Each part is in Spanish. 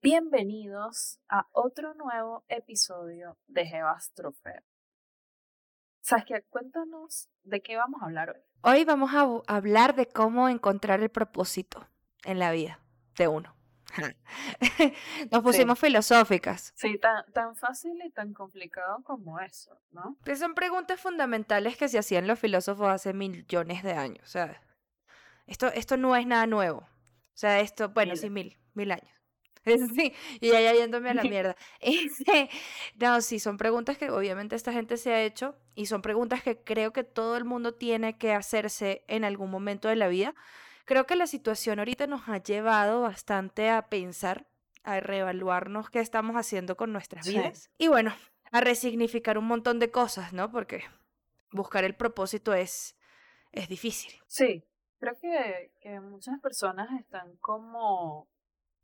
Bienvenidos a otro nuevo episodio de Jebastrofe. Saskia, cuéntanos de qué vamos a hablar hoy. Hoy vamos a hablar de cómo encontrar el propósito en la vida de uno. Nos pusimos filosóficas. Sí, tan, tan fácil y tan complicado como eso, ¿no? Que son preguntas fundamentales que se hacían los filósofos hace millones de años. Sea, esto, esto no es nada nuevo. O sea, esto, bueno, sí, mil, mil años. Sí, y ya yéndome a la mierda. Este, no, sí, son preguntas que obviamente esta gente se ha hecho y son preguntas que creo que todo el mundo tiene que hacerse en algún momento de la vida. Creo que la situación ahorita nos ha llevado bastante a pensar, a reevaluarnos qué estamos haciendo con nuestras vidas. Y bueno, a resignificar un montón de cosas, ¿no? Porque buscar el propósito es, es difícil. Sí, creo que, que muchas personas están como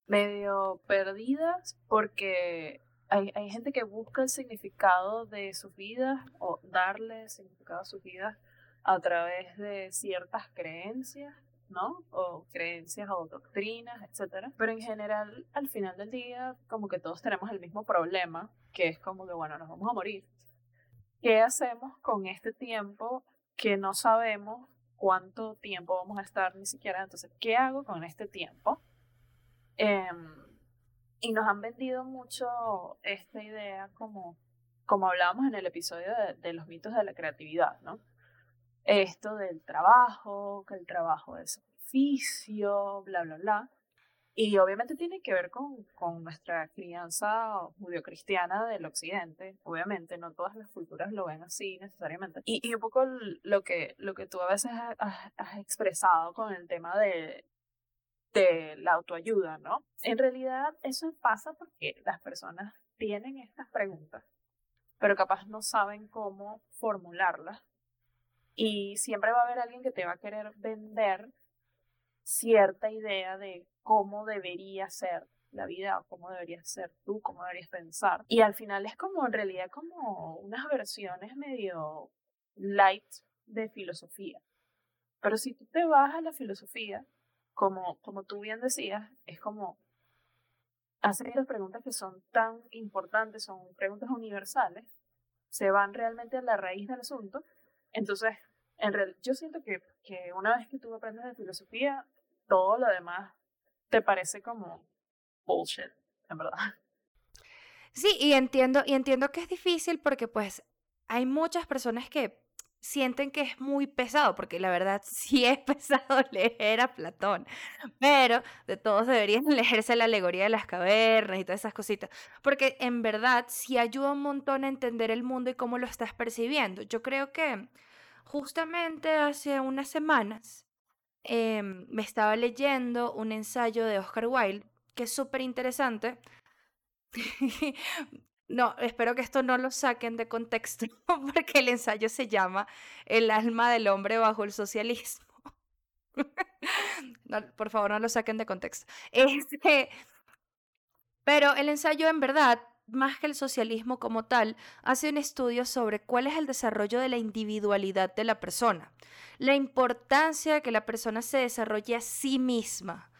medio perdidas porque hay, hay, gente que busca el significado de sus vidas o darle significado a sus vidas a través de ciertas creencias, ¿no? O creencias o doctrinas, etcétera. Pero en general, al final del día, como que todos tenemos el mismo problema, que es como que, bueno, nos vamos a morir. ¿Qué hacemos con este tiempo que no sabemos cuánto tiempo vamos a estar ni siquiera? Entonces, ¿qué hago con este tiempo? Em, y nos han vendido mucho esta idea como, como hablábamos en el episodio de, los mitos de la creatividad, ¿no? Esto del trabajo, que el trabajo es sacrificio, bla, bla, bla. Y obviamente tiene que ver con, con nuestra crianza judio-cristiana del occidente. Obviamente, no todas las culturas lo ven así necesariamente. Y, y un poco lo que, lo que tú a veces has expresado con el tema de, de la autoayuda, ¿no? En realidad eso pasa porque las personas tienen estas preguntas, pero capaz no saben cómo formularlas. Y siempre va a haber alguien que te va a querer vender cierta idea de cómo debería ser la vida, cómo deberías ser tú, cómo deberías pensar. Y al final es como, en realidad, como unas versiones medio light de filosofía. Pero si tú te vas a la filosofía, como, como tú bien decías, es como hacer estas preguntas que son tan importantes, son preguntas universales, se van realmente a la raíz del asunto. Entonces, en real, yo siento que, que una vez que tú aprendes de filosofía, todo lo demás te parece como bullshit, en verdad. Sí, y entiendo, y entiendo que es difícil porque pues hay muchas personas que sienten que es muy pesado, porque la verdad sí es pesado leer a Platón, pero de todos deberían leerse la alegoría de las cavernas y todas esas cositas, porque en verdad sí ayuda un montón a entender el mundo y cómo lo estás percibiendo. Yo creo que justamente hace unas semanas em, me estaba leyendo un ensayo de Oscar Wilde, que es súper interesante. No, espero que esto no lo saquen de contexto, porque el ensayo se llama El alma del hombre bajo el socialismo. por favor, no lo saquen de contexto. Este, pero el ensayo en verdad, más que el socialismo como tal, hace un estudio sobre cuál es el desarrollo de la individualidad de la persona, la importancia de que la persona se desarrolle a sí misma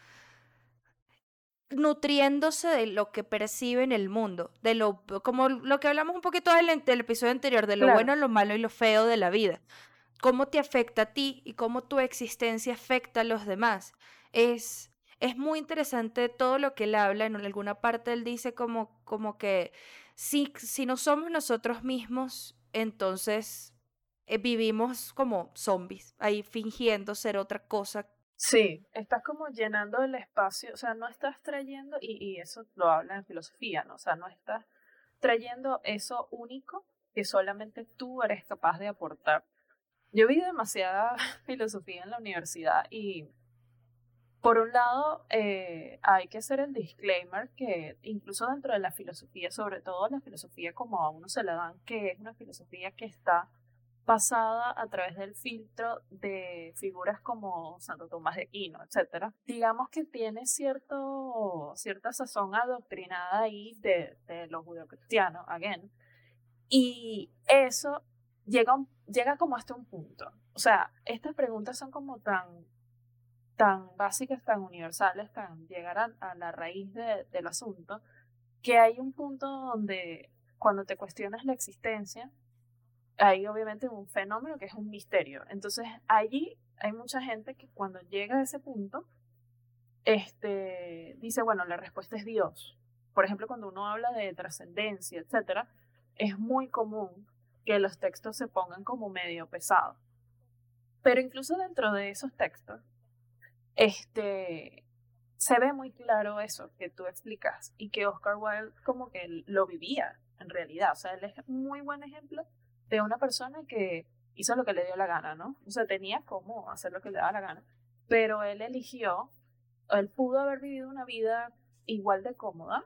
nutriéndose de lo que percibe en el mundo, de lo como lo que hablamos un poquito del, episodio anterior, de lo bueno, lo malo y lo feo de la vida. Cómo te afecta a ti y cómo tu existencia afecta a los demás. Es, es muy interesante todo lo que él habla. En alguna parte él dice como, como que si, si no somos nosotros mismos, entonces eh, vivimos como zombies, ahí fingiendo ser otra cosa Sí, estás como llenando el espacio, o sea, no estás trayendo, y, y eso lo habla en filosofía, ¿no? O sea, no estás trayendo eso único que solamente tú eres capaz de aportar. Yo vi demasiada filosofía en la universidad y por un lado eh, hay que hacer el disclaimer que incluso dentro de la filosofía, sobre todo la filosofía como a uno se la dan, que es una filosofía que está pasada a través del filtro de figuras como Santo Tomás de Aquino, etc. Digamos que tiene cierto, cierta sazón adoctrinada ahí de, de los judeocristianos, again. Y eso llega, llega como hasta un punto. O sea, estas preguntas son como tan, tan básicas, tan universales, tan llegar a, la raíz del asunto, que hay un punto donde cuando te cuestionas la existencia, hay obviamente un fenómeno que es un misterio. Entonces allí hay mucha gente que cuando llega a ese punto, este, dice, bueno, la respuesta es Dios. Por ejemplo, cuando uno habla de trascendencia, etcétera, es muy común que los textos se pongan como medio pesados. Pero incluso dentro de esos textos, este, se ve muy claro eso que tú explicas y que Oscar Wilde como que lo vivía en realidad. O sea, él es muy buen ejemplo de una persona que hizo lo que le dio la gana, ¿no? O sea, tenía cómo hacer lo que le daba la gana, pero él eligió, él pudo haber vivido una vida igual de cómoda,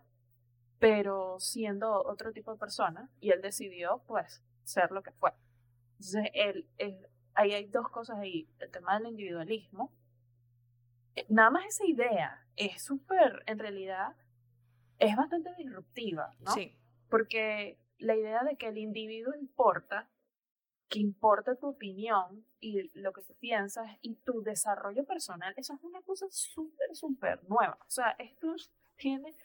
pero siendo otro tipo de persona, y él decidió, pues, ser lo que fue. Entonces, él, ahí hay dos cosas ahí, el tema del individualismo, eh, nada más esa idea es súper, en realidad, es bastante disruptiva, ¿no? Sí. Porque la idea de que el individuo importa, que importa tu opinión y lo que tú piensas y tu desarrollo personal, eso es una cosa súper, súper nueva. O sea, esto tiene,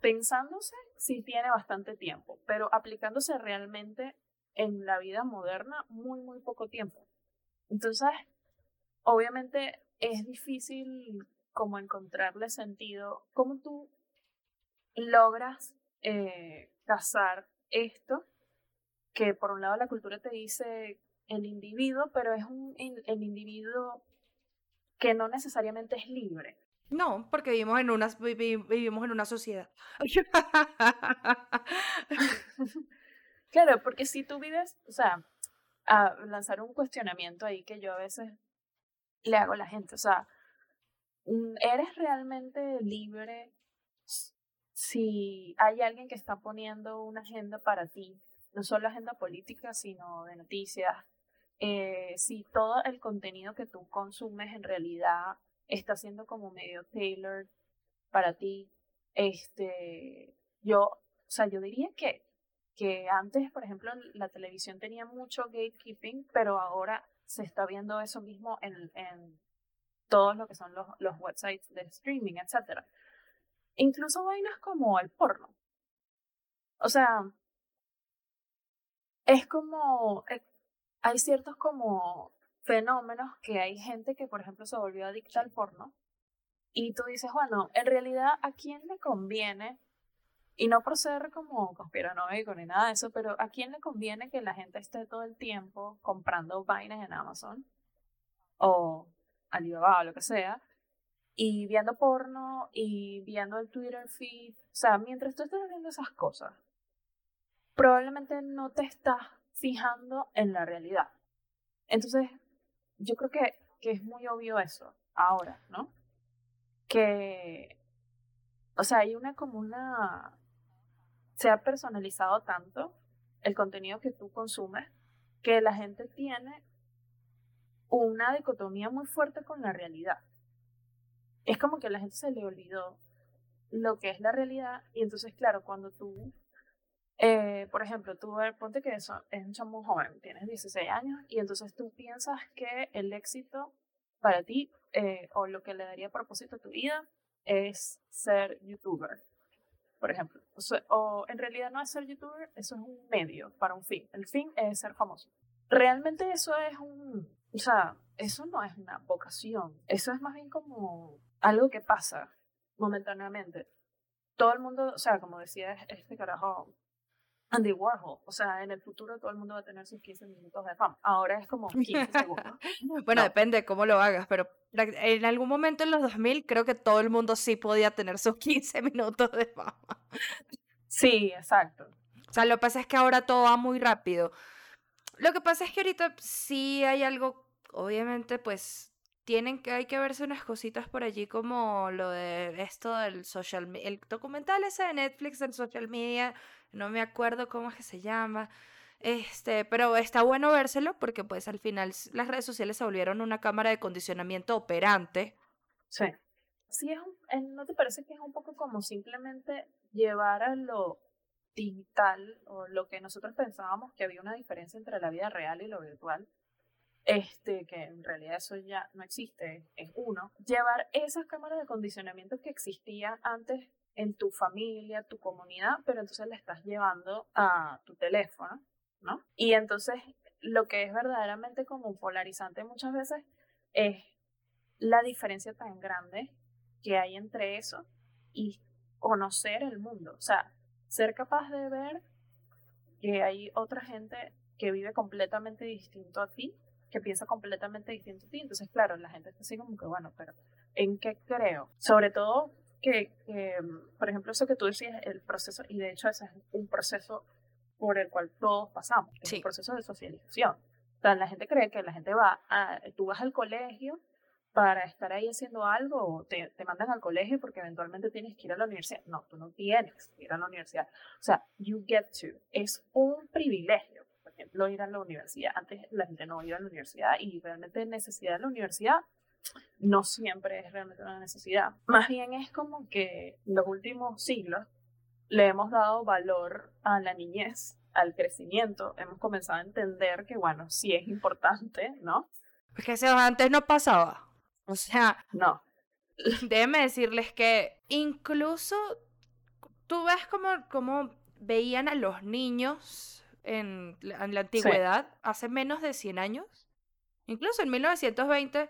pensándose, sí tiene bastante tiempo, pero aplicándose realmente en la vida moderna, muy, muy poco tiempo. Entonces, obviamente es difícil como encontrarle sentido. ¿Cómo tú logras eh, casar esto, que por un lado la cultura te dice el individuo, pero es un, el individuo que no necesariamente es libre. No, porque vivimos en una, vivimos en una sociedad. claro, porque si tú vives, o sea, a lanzar un cuestionamiento ahí que yo a veces le hago a la gente, o sea, mm, ¿eres realmente libre si hay alguien que está poniendo una agenda para ti, no solo agenda política, sino de noticias, eh, si todo el contenido que tú consumes en realidad está siendo como medio tailored para ti, este, yo, o sea, yo diría que, que antes, por ejemplo, la televisión tenía mucho gatekeeping, pero ahora se está viendo eso mismo en, en todos lo que son los, los websites de streaming, etcétera. Incluso vainas como el porno. O sea, es como, eh, hay ciertos como fenómenos que hay gente que, por ejemplo, se volvió adicta al porno. Y tú dices, bueno, en realidad, ¿a quién le conviene? Y no por ser como conspiranoico ni nada de eso, pero ¿a quién le conviene que la gente esté todo el tiempo comprando vainas en Amazon? O Alibaba o lo que sea y viendo porno y viendo el Twitter feed. O sea, mientras tú estás haciendo esas cosas, probablemente no te estás fijando en la realidad. Entonces, yo creo que, que es muy obvio eso ahora, ¿no? Que, o sea, hay una como una, se ha personalizado tanto el contenido que tú consumes que la gente tiene una dicotomía muy fuerte con la realidad es como que a la gente se le olvidó lo que es la realidad y entonces, claro, cuando tú, eh, por ejemplo, tú ponte que eso es un chamo joven, tienes 16 años y entonces tú piensas que el éxito para ti eh, o lo que le daría propósito a tu vida es ser youtuber, por ejemplo. O, o en realidad no es ser youtuber, eso es un medio para un fin. El fin es ser famoso. Realmente eso es un, o sea, eso no es una vocación, eso es más bien como algo que pasa momentáneamente. Todo el mundo, o sea, como decía este carajo, Andy Warhol, o sea, en el futuro todo el mundo va a tener sus 15 minutos de fama. Ahora es como 15 segundos. bueno, depende de cómo lo hagas, pero en algún momento en los 2000 creo que todo el mundo sí podía tener sus 15 minutos de fama. Sí, exacto. O sea, lo que pasa es que ahora todo va muy rápido. Lo que pasa es que ahorita sí hay algo, obviamente, pues tienen que, hay que verse unas cositas por allí como lo de esto del social media, el documental ese de Netflix del social media, no me acuerdo cómo es que se llama, este, pero está bueno vérselo porque pues al final las redes sociales se volvieron una cámara de condicionamiento operante. Sí. Sí, es ¿no te parece que es un poco como simplemente llevar a lo digital o lo que nosotros pensábamos que había una diferencia entre la vida real y lo virtual, este, que en realidad eso ya no existe, es uno, llevar esas cámaras de condicionamiento que existían antes en tu familia, tu comunidad, pero entonces la estás llevando a tu teléfono, Y entonces lo que es verdaderamente como polarizante muchas veces es la diferencia tan grande que hay entre eso y conocer el mundo, o sea, ser capaz de ver que hay otra gente que vive completamente distinto a ti, que piensa completamente distinto a ti. Entonces, claro, la gente está así como que, bueno, pero ¿en qué creo? Sobre todo que, por ejemplo, eso que tú decías, el proceso, y de hecho ese es un proceso por el cual todos pasamos, es un proceso de socialización. O sea, la gente cree que la gente va a, tú vas al colegio para estar ahí haciendo algo o te, te mandan al colegio porque eventualmente tienes que ir a la universidad. No, tú no tienes que ir a la universidad. O sea, you get to. Es un privilegio, por ejemplo, ir a la universidad. Antes la gente no iba a la universidad y realmente necesidad de la universidad no siempre es realmente una necesidad. Más bien es como que los últimos siglos le hemos dado valor a la niñez, al crecimiento. Hemos comenzado a entender que, bueno, sí es importante, ¿no? Porque eso antes no pasaba. O sea, no. Déjenme decirles que incluso tú ves como, como veían a los niños en, la antigüedad, hace menos de 100 años. Incluso en 1920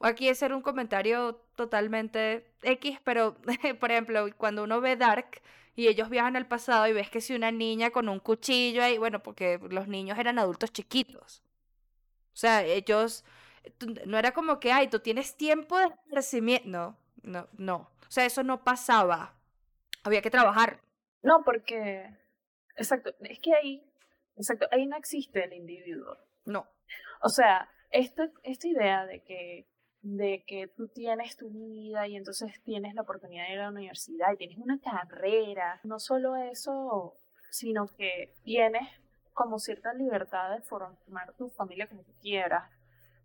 aquí hacer un comentario totalmente X, pero por ejemplo, cuando uno ve Dark y ellos viajan al pasado y ves que si una niña con un cuchillo ahí, bueno, porque los niños eran adultos chiquitos. O sea, ellos no era como que, ay, tú tienes tiempo de crecimiento. No, no, no. O sea, eso no pasaba. Había que trabajar. No, porque, exacto, es que ahí, exacto, ahí no existe el individuo. No. O sea, esta, esta idea de que, de que tú tienes tu vida y entonces tienes la oportunidad de ir a la universidad y tienes una carrera, no solo eso, sino que tienes como cierta libertad de formar tu familia como tú quieras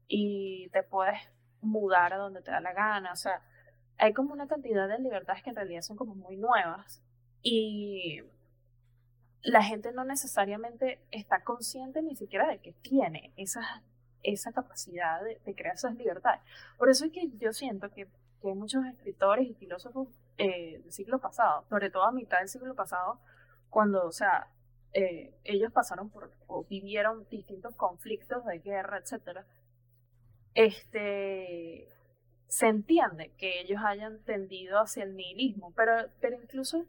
y te puedes mudar a donde te da la gana, o sea, hay como una cantidad de libertades que en realidad son como muy nuevas y la gente no necesariamente está consciente ni siquiera de que tiene esas esa capacidad de, crear esas libertades. Por eso es que yo siento que, que muchos escritores y filósofos eh, del siglo pasado, sobre todo a mitad del siglo pasado, cuando, o sea, eh, ellos pasaron por o vivieron distintos conflictos de guerra, etcétera, este, se entiende que ellos hayan tendido hacia el nihilismo, pero, pero incluso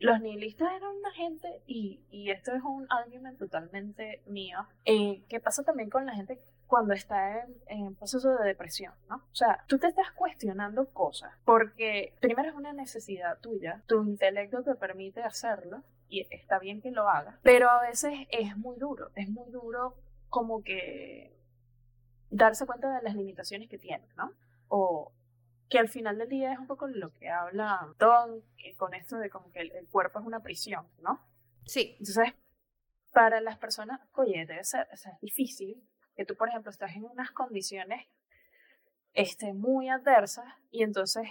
los nihilistas eran una gente, y, y esto es un argumento totalmente mío, eh, que pasa también con la gente cuando está en, en, proceso de depresión, ¿no? O sea, tú te estás cuestionando cosas porque primero es una necesidad tuya, tu intelecto te permite hacerlo y está bien que lo hagas, pero a veces es muy duro, es muy duro como que darse cuenta de las limitaciones que tienes, ¿no? O que al final del día es un poco lo que habla Don con esto de como que el, cuerpo es una prisión, ¿no? Sí. Entonces, para las personas, oye, debe ser, o sea, es difícil que tú, por ejemplo, estás en unas condiciones este, muy adversas y entonces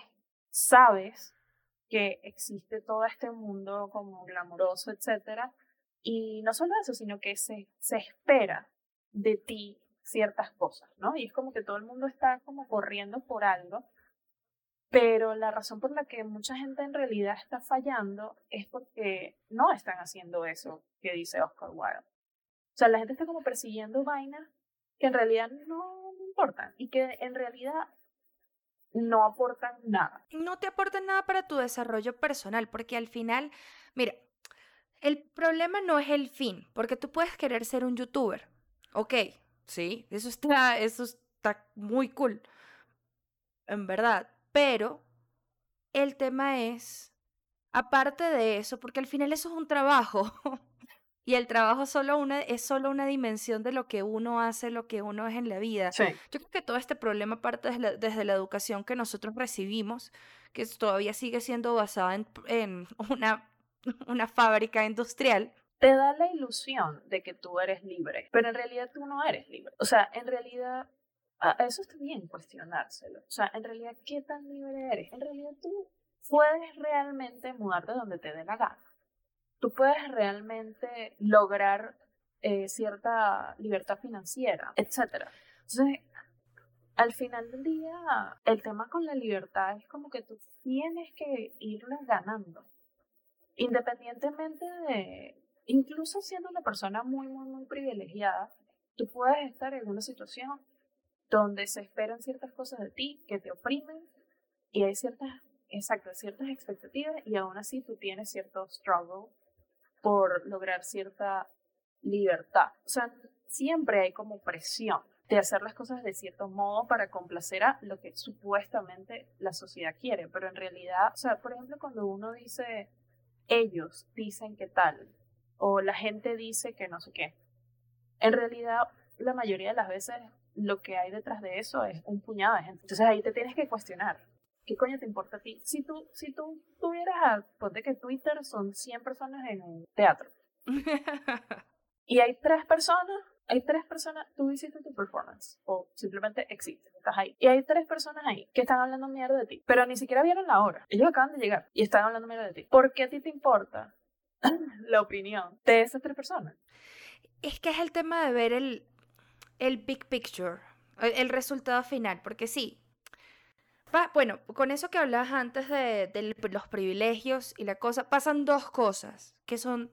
sabes que existe todo este mundo como glamuroso, etcétera, y no solo eso, sino que se, se espera de ti ciertas cosas, ¿no? Y es como que todo el mundo está como corriendo por algo, pero la razón por la que mucha gente en realidad está fallando es porque no están haciendo eso que dice Oscar Wilde. O sea, la gente está como persiguiendo vainas que en realidad no importan y que en realidad no aportan nada. No te aportan nada para tu desarrollo personal, porque al final, mira, el problema no es el fin, porque tú puedes querer ser un youtuber, ok, sí, eso está, eso está muy cool, en verdad, pero el tema es, aparte de eso, porque al final eso es un trabajo, Y el trabajo solo una, es solo una dimensión de lo que uno hace, lo que uno es en la vida. Yo creo que todo este problema parte desde la, desde la, educación que nosotros recibimos, que todavía sigue siendo basada en, en una, una fábrica industrial. Te da la ilusión de que tú eres libre, pero en realidad tú no eres libre. O sea, en realidad, eso está bien cuestionárselo. O sea, en realidad, ¿qué tan libre eres? En realidad tú puedes realmente mudarte donde te dé la gana. Tú puedes realmente lograr eh, cierta libertad financiera, etc. Entonces, al final del día, el tema con la libertad es como que tú tienes que irla ganando. Independientemente de, incluso siendo una persona muy, muy, muy privilegiada, tú puedes estar en una situación donde se esperan ciertas cosas de ti que te oprimen y hay ciertas, exacto, ciertas expectativas y aún así tú tienes cierto struggle por lograr cierta libertad. O sea, siempre hay como presión de hacer las cosas de cierto modo para complacer a lo que supuestamente la sociedad quiere, pero en realidad, o sea, por ejemplo, cuando uno dice ellos dicen que tal o la gente dice que no sé qué, en realidad la mayoría de las veces lo que hay detrás de eso es un puñado de gente. Entonces ahí te tienes que cuestionar. ¿Qué coño te importa a ti? Si tú, si tú tuvieras a, ponte que Twitter son 100 personas en un teatro. y hay tres personas, hay tres personas, tú hiciste tu performance o simplemente existes, estás ahí. Y hay tres personas ahí que están hablando mierda de ti, pero ni siquiera vieron la hora. Ellos acaban de llegar y están hablando mierda de ti. ¿Por qué a ti te importa la opinión de esas tres personas? Es que es el tema de ver el, el big picture, el, resultado final, porque sí. Bueno, con eso que hablabas antes de, de, los privilegios y la cosa, pasan dos cosas que son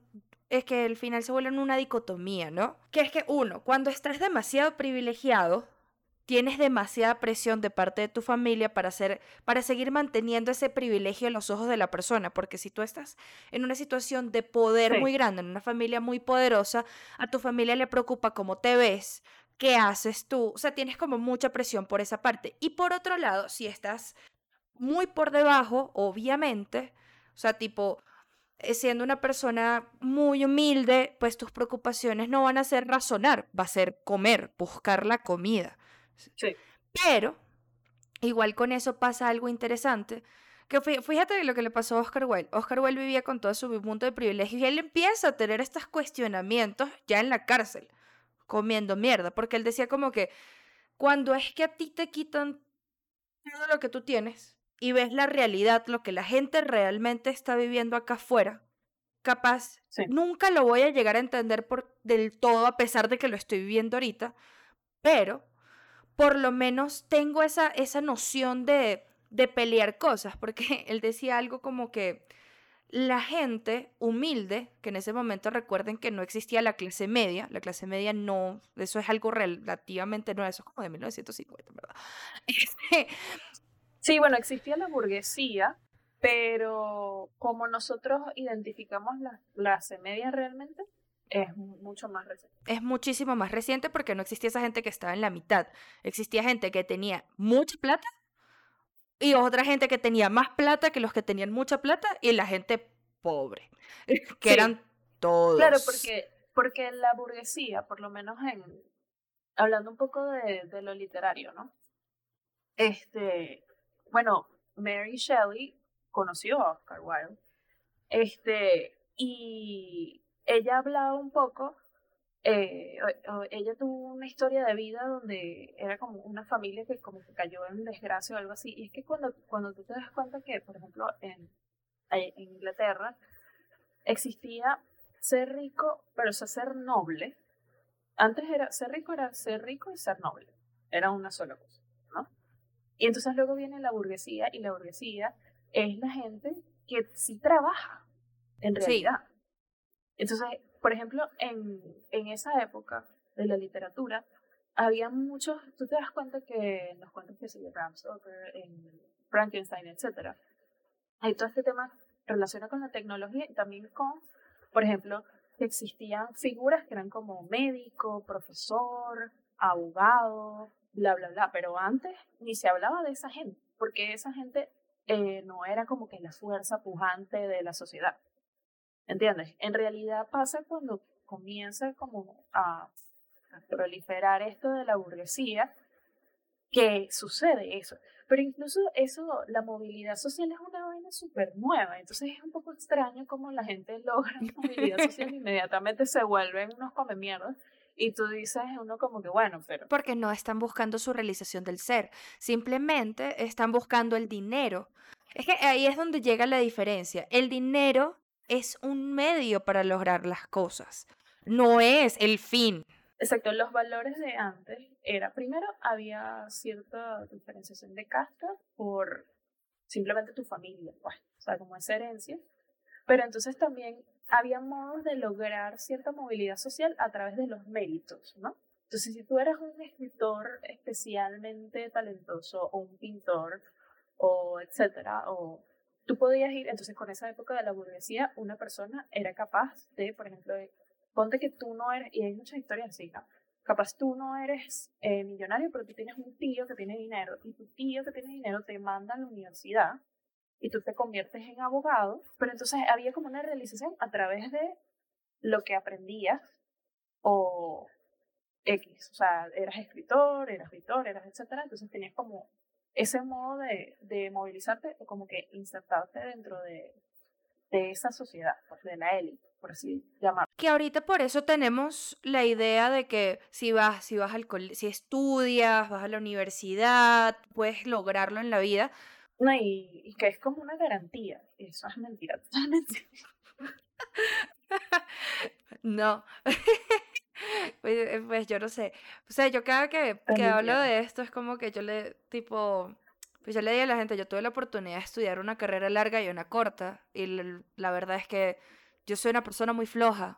es que al final se vuelven una dicotomía, ¿no? Que es que uno, cuando estás demasiado privilegiado, tienes demasiada presión de parte de tu familia para, hacer, para seguir manteniendo ese privilegio en los ojos de la persona, porque si tú estás en una situación de poder muy grande, en una familia muy poderosa, a tu familia le preocupa cómo te ves, qué haces tú, o sea, tienes como mucha presión por esa parte. Y por otro lado, si estás muy por debajo, obviamente, o sea, tipo, eh, siendo una persona muy humilde, pues tus preocupaciones no van a ser razonar, va a ser comer, buscar la comida. Sí. Pero, igual con eso pasa algo interesante, que fíjate lo que le pasó a Oscar Wilde. Oscar Wilde vivía con todo su mundo de privilegios y él empieza a tener estos cuestionamientos ya en la cárcel, comiendo mierda, porque él decía como que cuando es que a ti te quitan todo lo que tú tienes, y ves la realidad, lo que la gente realmente está viviendo acá afuera, capaz nunca lo voy a llegar a entender por, del todo a pesar de que lo estoy viviendo ahorita, pero por lo menos tengo esa, esa noción de, de pelear cosas, porque él decía algo como que la gente humilde, que en ese momento recuerden que no existía la clase media, la clase media no, eso es algo relativamente nuevo, eso es como de 1950, ¿verdad? Este, Sí, bueno, existía la burguesía, pero como nosotros identificamos la clase media realmente, es mucho más reciente. Es muchísimo más reciente porque no existía esa gente que estaba en la mitad. Existía gente que tenía mucha plata y otra gente que tenía más plata que los que tenían mucha plata y la gente pobre, que eran todos. Claro, porque, porque la burguesía, por lo menos en, hablando un poco de, de lo literario, ¿no? Este, bueno, Mary Shelley conoció a Oscar Wilde, este, y ella hablaba un poco, eh, ella tuvo una historia de vida donde era como una familia que como que cayó en desgracia o algo así, y es que cuando, cuando tú te das cuenta que, por ejemplo, en, en Inglaterra existía ser rico, pero ser noble, antes era ser rico era ser rico y ser noble, era una sola cosa. Y entonces luego viene la burguesía y la burguesía es la gente que sí trabaja, en realidad. Entonces, por ejemplo, en, en esa época de la literatura, había muchos, tú te das cuenta que en los cuentos que de Bram Stoker, en Frankenstein, etc., hay todo este tema relacionado con la tecnología y también con, por ejemplo, que existían figuras que eran como médico, profesor, abogado, bla, bla, bla. Pero antes ni se hablaba de esa gente, porque esa gente eh, no era como que la fuerza pujante de la sociedad. ¿Entiendes? En realidad pasa cuando comienza como a, proliferar esto de la burguesía, que sucede eso. Pero incluso eso, la movilidad social es una vaina súper nueva. Entonces es un poco extraño cómo la gente logra movilidad social inmediatamente se vuelven unos come mierdas y tú dices uno como que, bueno, pero... Porque no están buscando su realización del ser, simplemente están buscando el dinero. Es que ahí es donde llega la diferencia. El dinero es un medio para lograr las cosas, no es el fin. Exacto, los valores de antes era, primero, había cierta diferenciación de casta por simplemente tu familia, pues, o sea, como esa herencia. Pero entonces también había modos de lograr cierta movilidad social a través de los méritos, ¿no? Entonces, si tú eras un escritor especialmente talentoso o un pintor o etcétera, o tú podías ir, entonces con esa época de la burguesía, una persona era capaz de, por ejemplo, ponte que tú no eres, y hay muchas historias así, ¿no? Capaz tú no eres eh, millonario, pero tú tienes un tío que tiene dinero, y tu tío que tiene dinero te manda a la universidad y tú te conviertes en abogado, pero entonces había como una realización a través de lo que aprendías o X, o sea, eras escritor, eras escritor, eras etcétera, entonces tenías como ese modo de, de movilizarte o como que insertarte dentro de, de esa sociedad, pues de la élite, por así llamarlo. Que ahorita por eso tenemos la idea de que si vas, si vas al si estudias, vas a la universidad, puedes lograrlo en la vida, no, y, que es como una garantía. Eso es mentira, totalmente. no. Pues, pues, yo no sé. O sea, yo cada que, que hablo de esto es como que yo le, tipo, pues yo le digo a la gente, yo tuve la oportunidad de estudiar una carrera larga y una corta. Y la, verdad es que yo soy una persona muy floja.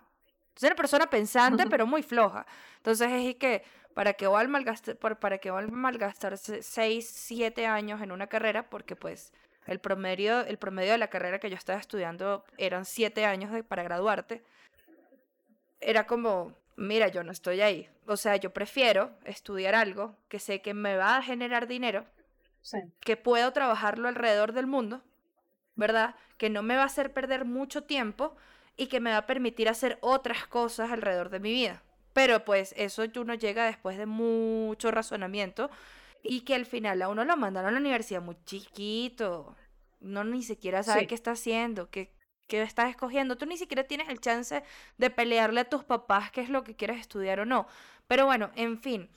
Soy una persona pensante, pero muy floja. Entonces es que ¿para qué voy a malgastar, para que voy a malgastar 6, 7 años en una carrera? Porque pues el promedio, el promedio de la carrera que yo estaba estudiando eran 7 años de, para graduarte. Era como, mira, yo no estoy ahí. O sea, yo prefiero estudiar algo que sé que me va a generar dinero, que puedo trabajarlo alrededor del mundo, ¿verdad? Que no me va a hacer perder mucho tiempo y que me va a permitir hacer otras cosas alrededor de mi vida. Pero pues eso uno llega después de mucho razonamiento y que al final a uno lo mandaron a la universidad muy chiquito. No ni siquiera sabe qué está haciendo, qué, qué estás escogiendo. Tú ni siquiera tienes el chance de pelearle a tus papás qué es lo que quieres estudiar o no. Pero bueno, en fin,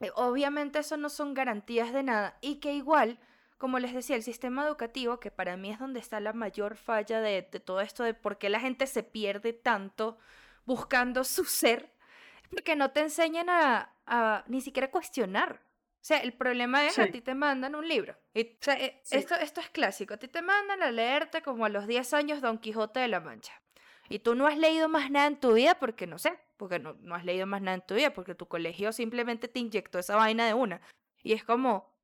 eh, obviamente eso no son garantías de nada y que igual, como les decía, el sistema educativo, que para mí es donde está la mayor falla de, de todo esto de por qué la gente se pierde tanto buscando su ser, porque no te enseñan a, ni siquiera cuestionar. O sea, el problema es que a ti te mandan un libro. Y, o sea, eh, esto, esto es clásico. A ti te mandan a leerte como a los 10 años Don Quijote de la Mancha. Y tú no has leído más nada en tu vida porque no sé, porque no, no has leído más nada en tu vida, porque tu colegio simplemente te inyectó esa vaina de una. Y es como,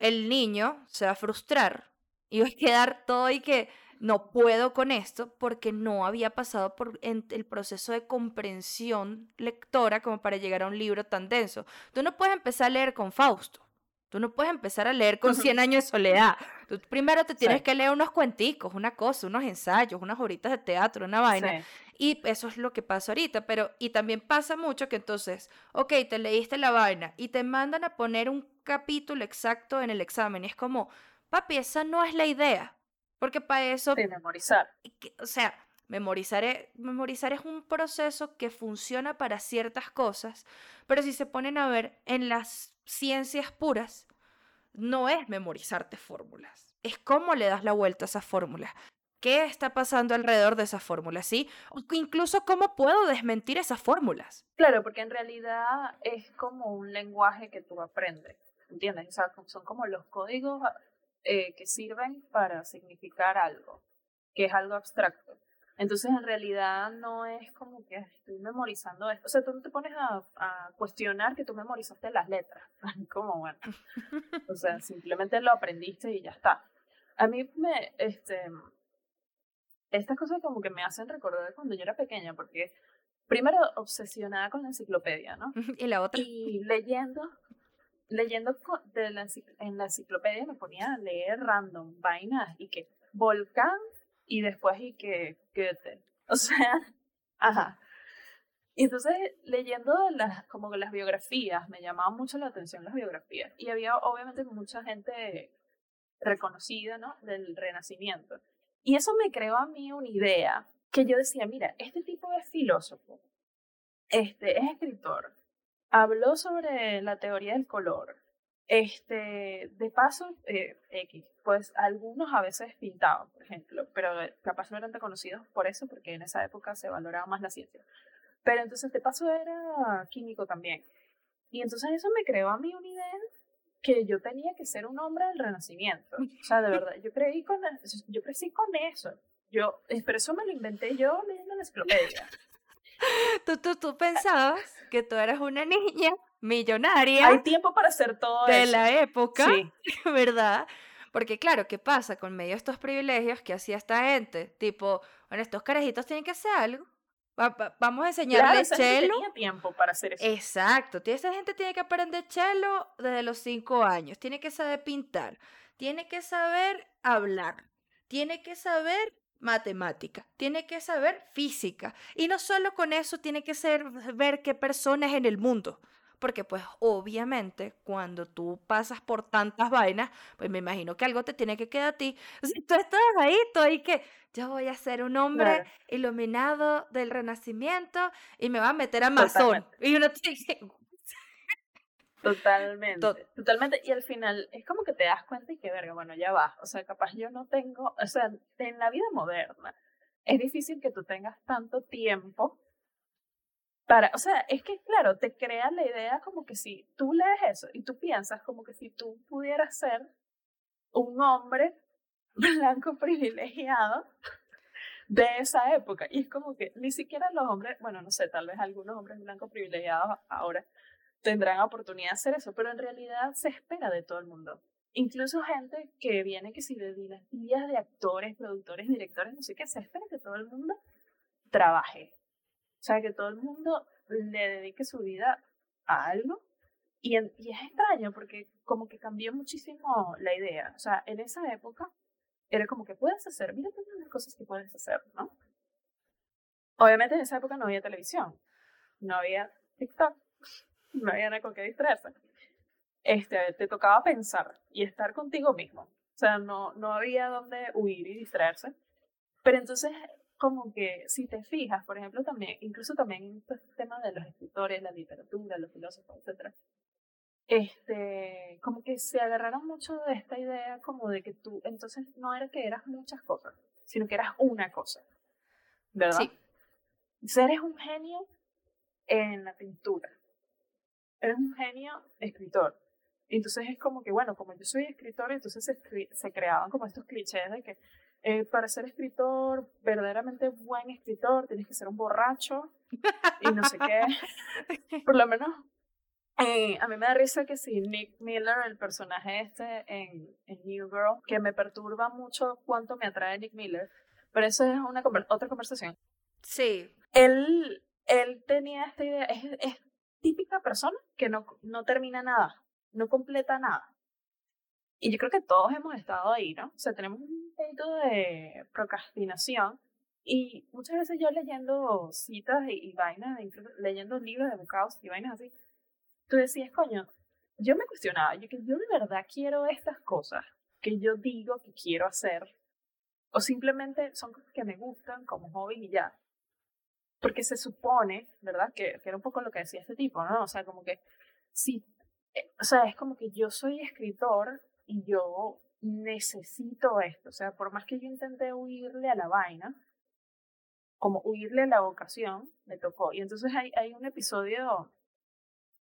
el niño se va a frustrar y va a quedar todo y que no puedo con esto porque no había pasado por el proceso de comprensión lectora como para llegar a un libro tan denso. Tú no puedes empezar a leer con Fausto. Tú no puedes empezar a leer con Cien años de soledad. Tú primero te tienes que leer unos cuenticos, una cosa, unos ensayos, unas horitas de teatro, una vaina. Y eso es lo que pasa ahorita. Pero, y también pasa mucho que entonces, ok, te leíste la vaina y te mandan a poner un capítulo exacto en el examen. Y es como, papi, esa no es la idea. Porque para eso... De memorizar. O sea, memorizar es, memorizar es un proceso que funciona para ciertas cosas, pero si se ponen a ver en las ciencias puras, no es memorizarte fórmulas, es cómo le das la vuelta a esas fórmulas. ¿Qué está pasando alrededor de esas fórmulas? ¿Sí? O incluso cómo puedo desmentir esas fórmulas. Claro, porque en realidad es como un lenguaje que tú aprendes, ¿entiendes? O sea, son como los códigos eh, que sirven para significar algo, que es algo abstracto. Entonces, en realidad no es como que estoy memorizando esto. O sea, tú no te pones a, a cuestionar que tú memorizaste las letras. como, bueno. O sea, simplemente lo aprendiste y ya está. A mí me, este, estas cosas como que me hacen recordar cuando yo era pequeña, porque primero obsesionada con la enciclopedia, ¿no? Y la otra. Y leyendo, leyendo de la, en la enciclopedia me ponía a leer random vainas y que volcán y después y que Goethe. O sea, ajá. Y entonces leyendo las, como las biografías, me llamaban mucho la atención las biografías. Y había obviamente mucha gente reconocida, ¿no? Del Renacimiento. Y eso me creó a mí una idea que yo decía, mira, este tipo es filósofo, este es escritor, habló sobre la teoría del color, Este, de paso, eh, X, pues algunos a veces pintaban, por ejemplo, pero capaz no eran tan conocidos por eso, porque en esa época se valoraba más la ciencia. Pero entonces de paso era químico también. Y entonces eso me creó a mí una idea que yo tenía que ser un hombre del renacimiento. O sea, de verdad, yo creí con, yo crecí con eso. Yo, pero eso me lo inventé yo leyendo la enciclopedia. Tú, tú, tú pensabas que tú eras una niña millonaria. Hay tiempo para hacer todo de eso. La época, sí. ¿verdad? Porque claro, ¿qué pasa con medio de estos privilegios que hacía esta gente? Tipo, bueno, estos carajitos tienen que hacer algo. vamos a enseñarle claro, chelo. tenía tiempo para hacer eso. Exacto. Esa gente tiene que aprender chelo desde los cinco años. Tiene que saber pintar. Tiene que saber hablar. Tiene que saber matemática, tiene que saber física. Y no solo con eso, tiene que ser ver qué personas en el mundo. Porque pues obviamente cuando tú pasas por tantas vainas, pues me imagino que algo te tiene que quedar a ti. Si tú estás ahí, tú ahí que yo voy a ser un hombre iluminado del renacimiento y me va a meter a masón. Y uno te dice, Totalmente, totalmente. Y al final es como que te das cuenta y que verga, bueno, ya va. O sea, capaz yo no tengo, o sea, en la vida moderna es difícil que tú tengas tanto tiempo para, o sea, es que claro, te crea la idea como que si tú lees eso y tú piensas como que si tú pudieras ser un hombre blanco privilegiado de esa época. Y es como que ni siquiera los hombres, bueno, no sé, tal vez algunos hombres blancos privilegiados ahora tendrán oportunidad de hacer eso, pero en realidad se espera de todo el mundo. Incluso gente que viene que si de dinastías de actores, productores, directores, no sé qué, se espera que todo el mundo trabaje. O sea, que todo el mundo le dedique su vida a algo. Y, y es extraño porque como que cambió muchísimo la idea. O sea, en esa época era como que puedes hacer, mira todas las cosas que puedes hacer, ¿no? Obviamente en esa época no había televisión, no había TikTok, no había nada con qué distraerse. Este, te tocaba pensar y estar contigo mismo. O sea, no, no había donde huir y distraerse. Pero entonces, como que si te fijas, por ejemplo, también, incluso también en estos temas de los escritores, la literatura, los filósofos, etc. Este, como que se agarraron mucho de esta idea como de que tú, entonces no era que eras muchas cosas, sino que eras una cosa. ¿Verdad? Sí. O eres un genio en la pintura eres un genio escritor. Entonces es como que, bueno, como yo soy escritor, entonces se, se creaban como estos clichés de que eh, para ser escritor, verdaderamente buen escritor, tienes que ser un borracho y no sé qué. Por lo menos, eh, a mí me da risa que si Nick Miller, el personaje este en, en, New Girl, que me perturba mucho cuánto me atrae Nick Miller, pero eso es una otra conversación. Sí. Él, él tenía esta idea, es, es típica persona que no, no termina nada, no completa nada. Y yo creo que todos hemos estado ahí, ¿no? O sea, tenemos un punto de procrastinación y muchas veces yo leyendo citas y, vainas, incluso leyendo libros de bocados y vainas así, tú decías, coño, yo me cuestionaba, yo que yo de verdad quiero estas cosas que yo digo que quiero hacer, o simplemente son cosas que me gustan como hobby y ya. Porque se supone, ¿verdad? Que, que, era un poco lo que decía este tipo, ¿no? O sea, como que sí, eh, o sea, es como que yo soy escritor y yo necesito esto. O sea, por más que yo intenté huirle a la vaina, como huirle a la vocación, me tocó. Y entonces hay, hay un episodio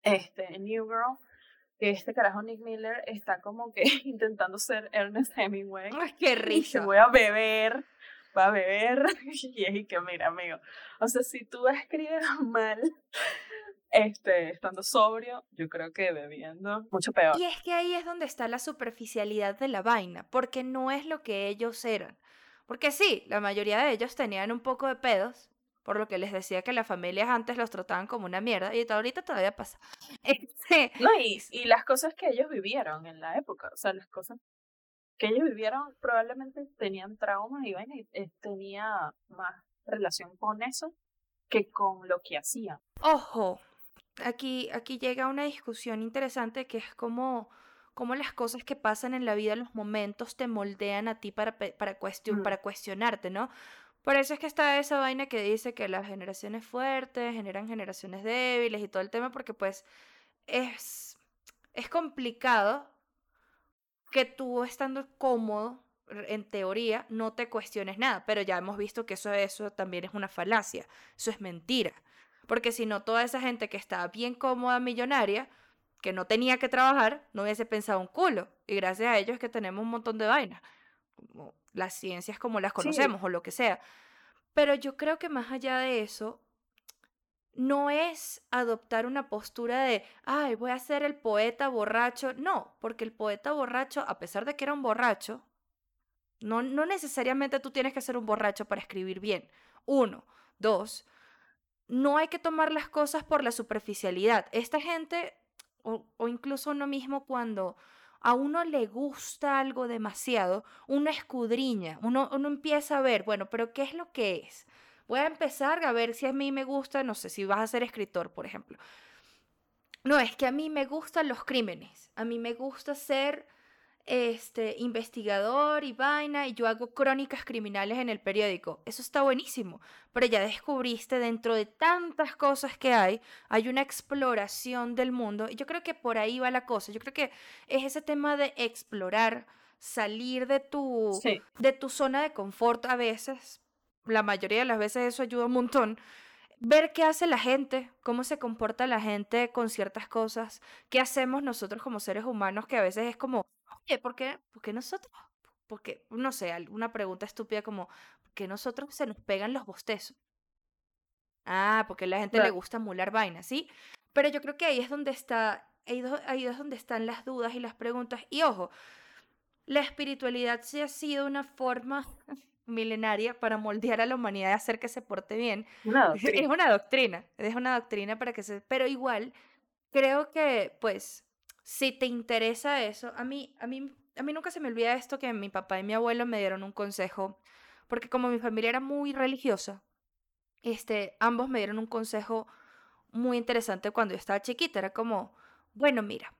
este, en New Girl que este carajo Nick Miller está como que intentando ser Ernest Hemingway. ¡Ay, qué risa! voy a beber va a beber y es que mira amigo, o sea, si tú escribes mal, este, estando sobrio, yo creo que bebiendo mucho peor. Y es que ahí es donde está la superficialidad de la vaina, porque no es lo que ellos eran. Porque sí, la mayoría de ellos tenían un poco de pedos, por lo que les decía que las familias antes los trataban como una mierda, y ahorita todavía pasa. Este, no, y, y las cosas que ellos vivieron en la época, o sea, las cosas que ellos vivieron probablemente tenían traumas y bueno, eh, tenía más relación con eso que con lo que hacían. Ojo, aquí, aquí llega una discusión interesante que es como, como las cosas que pasan en la vida, los momentos te moldean a ti para, para, cuestion, para cuestionarte, ¿no? Por eso es que está esa vaina que dice que las generaciones fuertes generan generaciones débiles y todo el tema, porque pues es es complicado que tú estando cómodo, en teoría, no te cuestiones nada, pero ya hemos visto que eso, eso también es una falacia, eso es mentira. Porque si no, toda esa gente que estaba bien cómoda, millonaria, que no tenía que trabajar, no hubiese pensado un culo. Y gracias a ellos es que tenemos un montón de vainas, las ciencias como las conocemos o lo que sea. Pero yo creo que más allá de eso, no es adoptar una postura de, ay, voy a ser el poeta borracho. No, porque el poeta borracho, a pesar de que era un borracho, no, no necesariamente tú tienes que ser un borracho para escribir bien. Uno. Dos, no hay que tomar las cosas por la superficialidad. Esta gente, o, incluso uno mismo cuando a uno le gusta algo demasiado, uno escudriña, uno, uno empieza a ver, bueno, pero ¿qué es lo que es? Voy a empezar a ver si a mí me gusta, no sé, si vas a ser escritor, por ejemplo. No, es que a mí me gustan los crímenes, a mí me gusta ser este investigador y vaina y yo hago crónicas criminales en el periódico. Eso está buenísimo, pero ya descubriste dentro de tantas cosas que hay, hay una exploración del mundo y yo creo que por ahí va la cosa. Yo creo que es ese tema de explorar, salir de tu de tu zona de confort a veces la mayoría de las veces eso ayuda un montón. Ver qué hace la gente, cómo se comporta la gente con ciertas cosas, qué hacemos nosotros como seres humanos, que a veces es como, oye, ¿por qué, ¿por qué nosotros? Porque, no sé, alguna pregunta estúpida como, ¿por qué nosotros se nos pegan los bostezos? Ah, porque a la gente le gusta mular vainas, ¿sí? Pero yo creo que ahí es donde está, ahí es donde están las dudas y las preguntas. Y ojo, la espiritualidad sí ha sido una forma milenaria para moldear a la humanidad y hacer que se porte bien. Es una doctrina, es una doctrina para que se... Pero igual, creo que, pues, si te interesa eso, a mí, a mí, a mí nunca se me olvida esto que mi papá y mi abuelo me dieron un consejo, porque como mi familia era muy religiosa, este, ambos me dieron un consejo muy interesante cuando yo estaba chiquita. Era como, bueno, mira,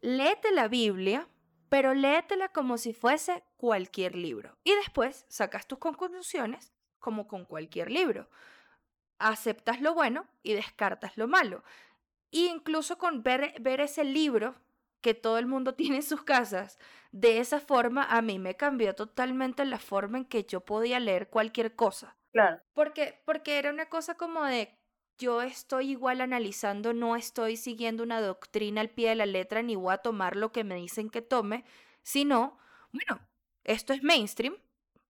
léete la Biblia pero léetela como si fuese cualquier libro. Y después sacas tus conclusiones como con cualquier libro. Aceptas lo bueno y descartas lo malo. E incluso con ver, ver ese libro que todo el mundo tiene en sus casas, de esa forma a mí me cambió totalmente la forma en que yo podía leer cualquier cosa. Claro. Porque, porque era una cosa como de yo estoy igual analizando, no estoy siguiendo una doctrina al pie de la letra ni voy a tomar lo que me dicen que tome, sino, bueno, esto es mainstream,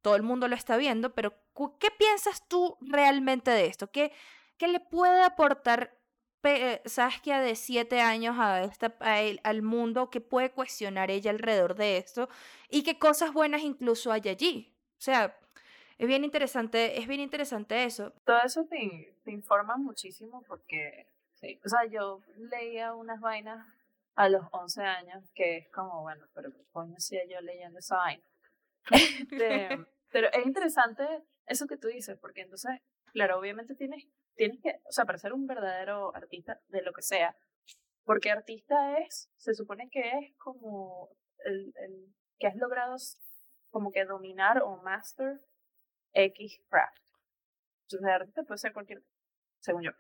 todo el mundo lo está viendo, pero ¿qué piensas tú realmente de esto? ¿Qué, qué le puede aportar Saskia de siete años a esta, al mundo? ¿Qué puede cuestionar ella alrededor de esto? ¿Y qué cosas buenas incluso hay allí? O sea, es bien interesante, es bien interesante eso. Todo eso te, te informa muchísimo porque, sí, o sea, yo leía unas vainas a los 11 años que es como, bueno, pero coño hacía yo leyendo esa vaina. Este, pero es interesante eso que tú dices, porque entonces, claro, obviamente tienes, tienes que, o sea, para ser un verdadero artista de lo que sea, porque artista es, se supone que es como el, el que has logrado como que dominar o master X craft. Entonces, artista puede ser cualquier, según yo.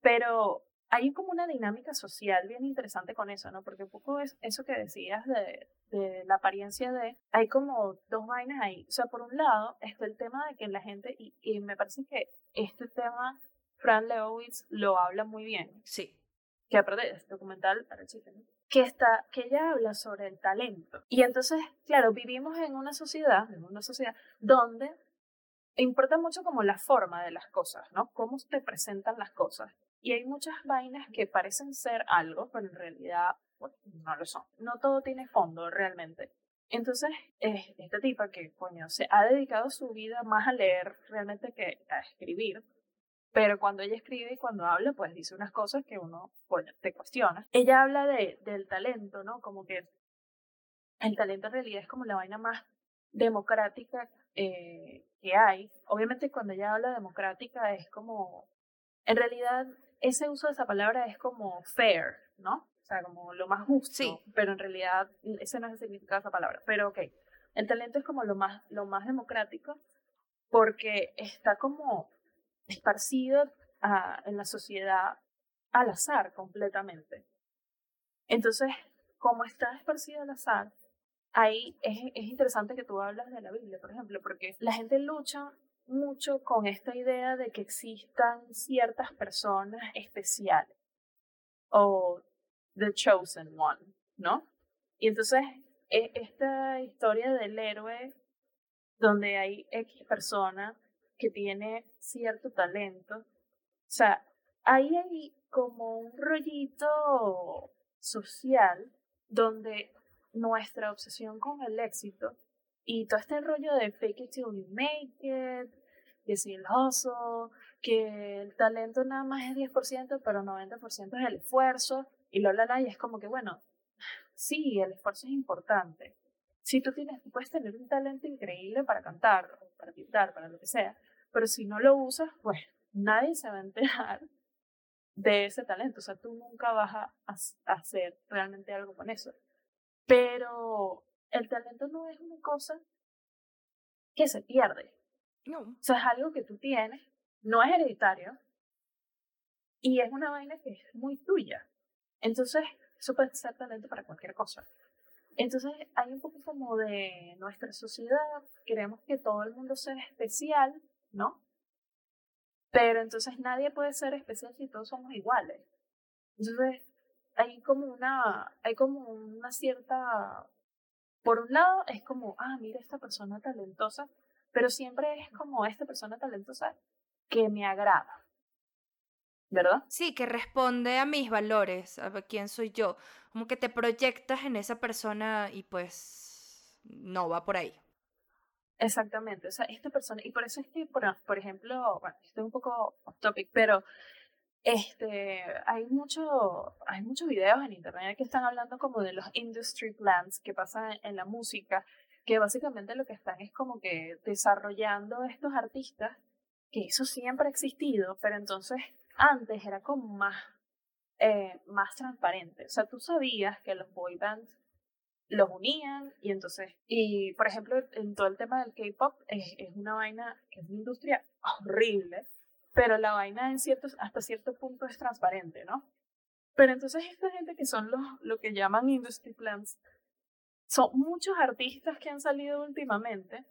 Pero hay como una dinámica social bien interesante con eso, ¿no? Porque un poco es eso que decías de, de la apariencia de, hay como dos vainas ahí. O sea, por un lado está el tema de que la gente, y, y me parece que este tema Fran Lewis lo habla muy bien. Sí. Que aparte es documental para el chiste, que, está, que ella habla sobre el talento. Y entonces, claro, vivimos en una sociedad, en una sociedad donde importa mucho como la forma de las cosas, ¿no? Cómo te presentan las cosas. Y hay muchas vainas que parecen ser algo, pero en realidad no lo son. No todo tiene fondo realmente. Entonces, esta tipa que, coño, se ha dedicado su vida más a leer realmente que a escribir, pero cuando ella escribe y cuando habla, pues dice unas cosas que uno, coño, te cuestiona. Ella habla de, del talento, ¿no? Como que el talento en realidad es como la vaina más democrática eh, que hay. Obviamente cuando ella habla democrática es como, en realidad ese uso de esa palabra es como fair, ¿no? O sea, como lo más justo, sí. pero en realidad ese no es el significado de esa palabra. Pero ok, el talento es como lo más, lo más democrático porque está como esparcido a, en la sociedad al azar completamente. Entonces, como está esparcido el azar, ahí es, es interesante que tú hablas de la Biblia, por ejemplo, porque la gente lucha mucho con esta idea de que existan ciertas personas especiales o the chosen one, ¿no? Y entonces e, esta historia del héroe donde hay X persona que tiene cierto talento, o sea, ahí hay como un rollito social donde nuestra obsesión con el éxito y todo este rollo de fake it till you make it, que el que el talento nada más es 10%, pero 90% es el esfuerzo, y lo la, la, y es como que, bueno, sí, el esfuerzo es importante. Si tú tienes, tú puedes tener un talento increíble para cantar, para pintar, para lo que sea, pero si no lo usas, pues nadie se va a enterar de ese talento. O sea, tú nunca vas a hacer realmente algo con eso. Pero el talento no es una cosa que se pierde. No. O sea, es algo que tú tienes, no es hereditario y es una vaina que es muy tuya. Entonces, eso puede ser talento para cualquier cosa. Entonces, hay un poco como de nuestra sociedad, queremos que todo el mundo sea especial, ¿no? Pero entonces nadie puede ser especial si todos somos iguales. Entonces, hay como una, hay como una cierta, por un lado es como, ah, mira esta persona talentosa, pero siempre es como esta persona talentosa que me agrada. ¿Verdad? Sí, que responde a mis valores, a quién soy yo. Como que te proyectas en esa persona y pues no va por ahí. Exactamente, o sea, esta persona, y por eso es que, por, por ejemplo, bueno, estoy un poco off topic, pero este, hay, mucho, hay muchos videos en internet que están hablando como de los industry plans que pasan en la música, que básicamente lo que están es como que desarrollando estos artistas, que eso siempre ha existido, pero entonces antes era como más, eh, más transparente. O sea, tú sabías que los boy bands los unían y entonces, y por ejemplo, en todo el tema del K-pop es, es una vaina, es una industria horrible, pero la vaina en ciertos, hasta cierto punto es transparente, ¿no? Pero entonces esta gente que son los, lo que llaman industry plants, son muchos artistas que han salido últimamente,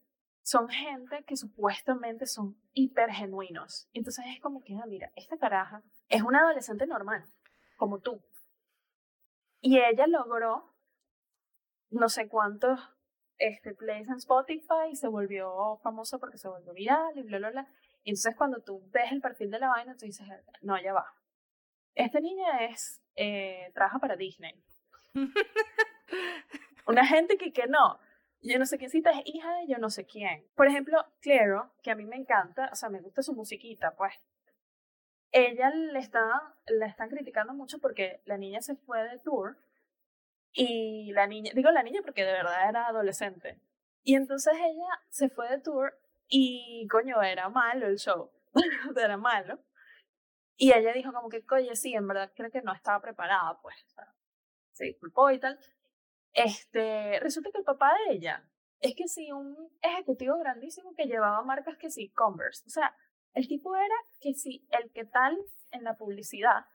son gente que supuestamente son hiper genuinos. Entonces es como que, ah, mira, esta caraja es una adolescente normal, como tú. Y ella logró no sé cuántos este, plays en Spotify y se volvió famosa porque se volvió viral y bla. Y entonces cuando tú ves el perfil de la vaina, tú dices, no, ya va. Esta niña es, eh, trabaja para Disney. Una gente que, que no. Yo no sé quién cita es hija de yo no sé quién. Por ejemplo, Clairo, que a mí me encanta, o sea, me gusta su musiquita, pues. Ella le está, la están criticando mucho porque la niña se fue de tour y la niña, digo la niña porque de verdad era adolescente. Y entonces ella se fue de tour y coño, era malo el show, era malo. Y ella dijo como que, coño, sí, en verdad creo que no estaba preparada, pues. se disculpó y tal. Este, resulta que el papá de ella es que sí, un ejecutivo grandísimo que llevaba marcas que sí, Converse. O sea, el tipo era que sí, el que tal en la publicidad.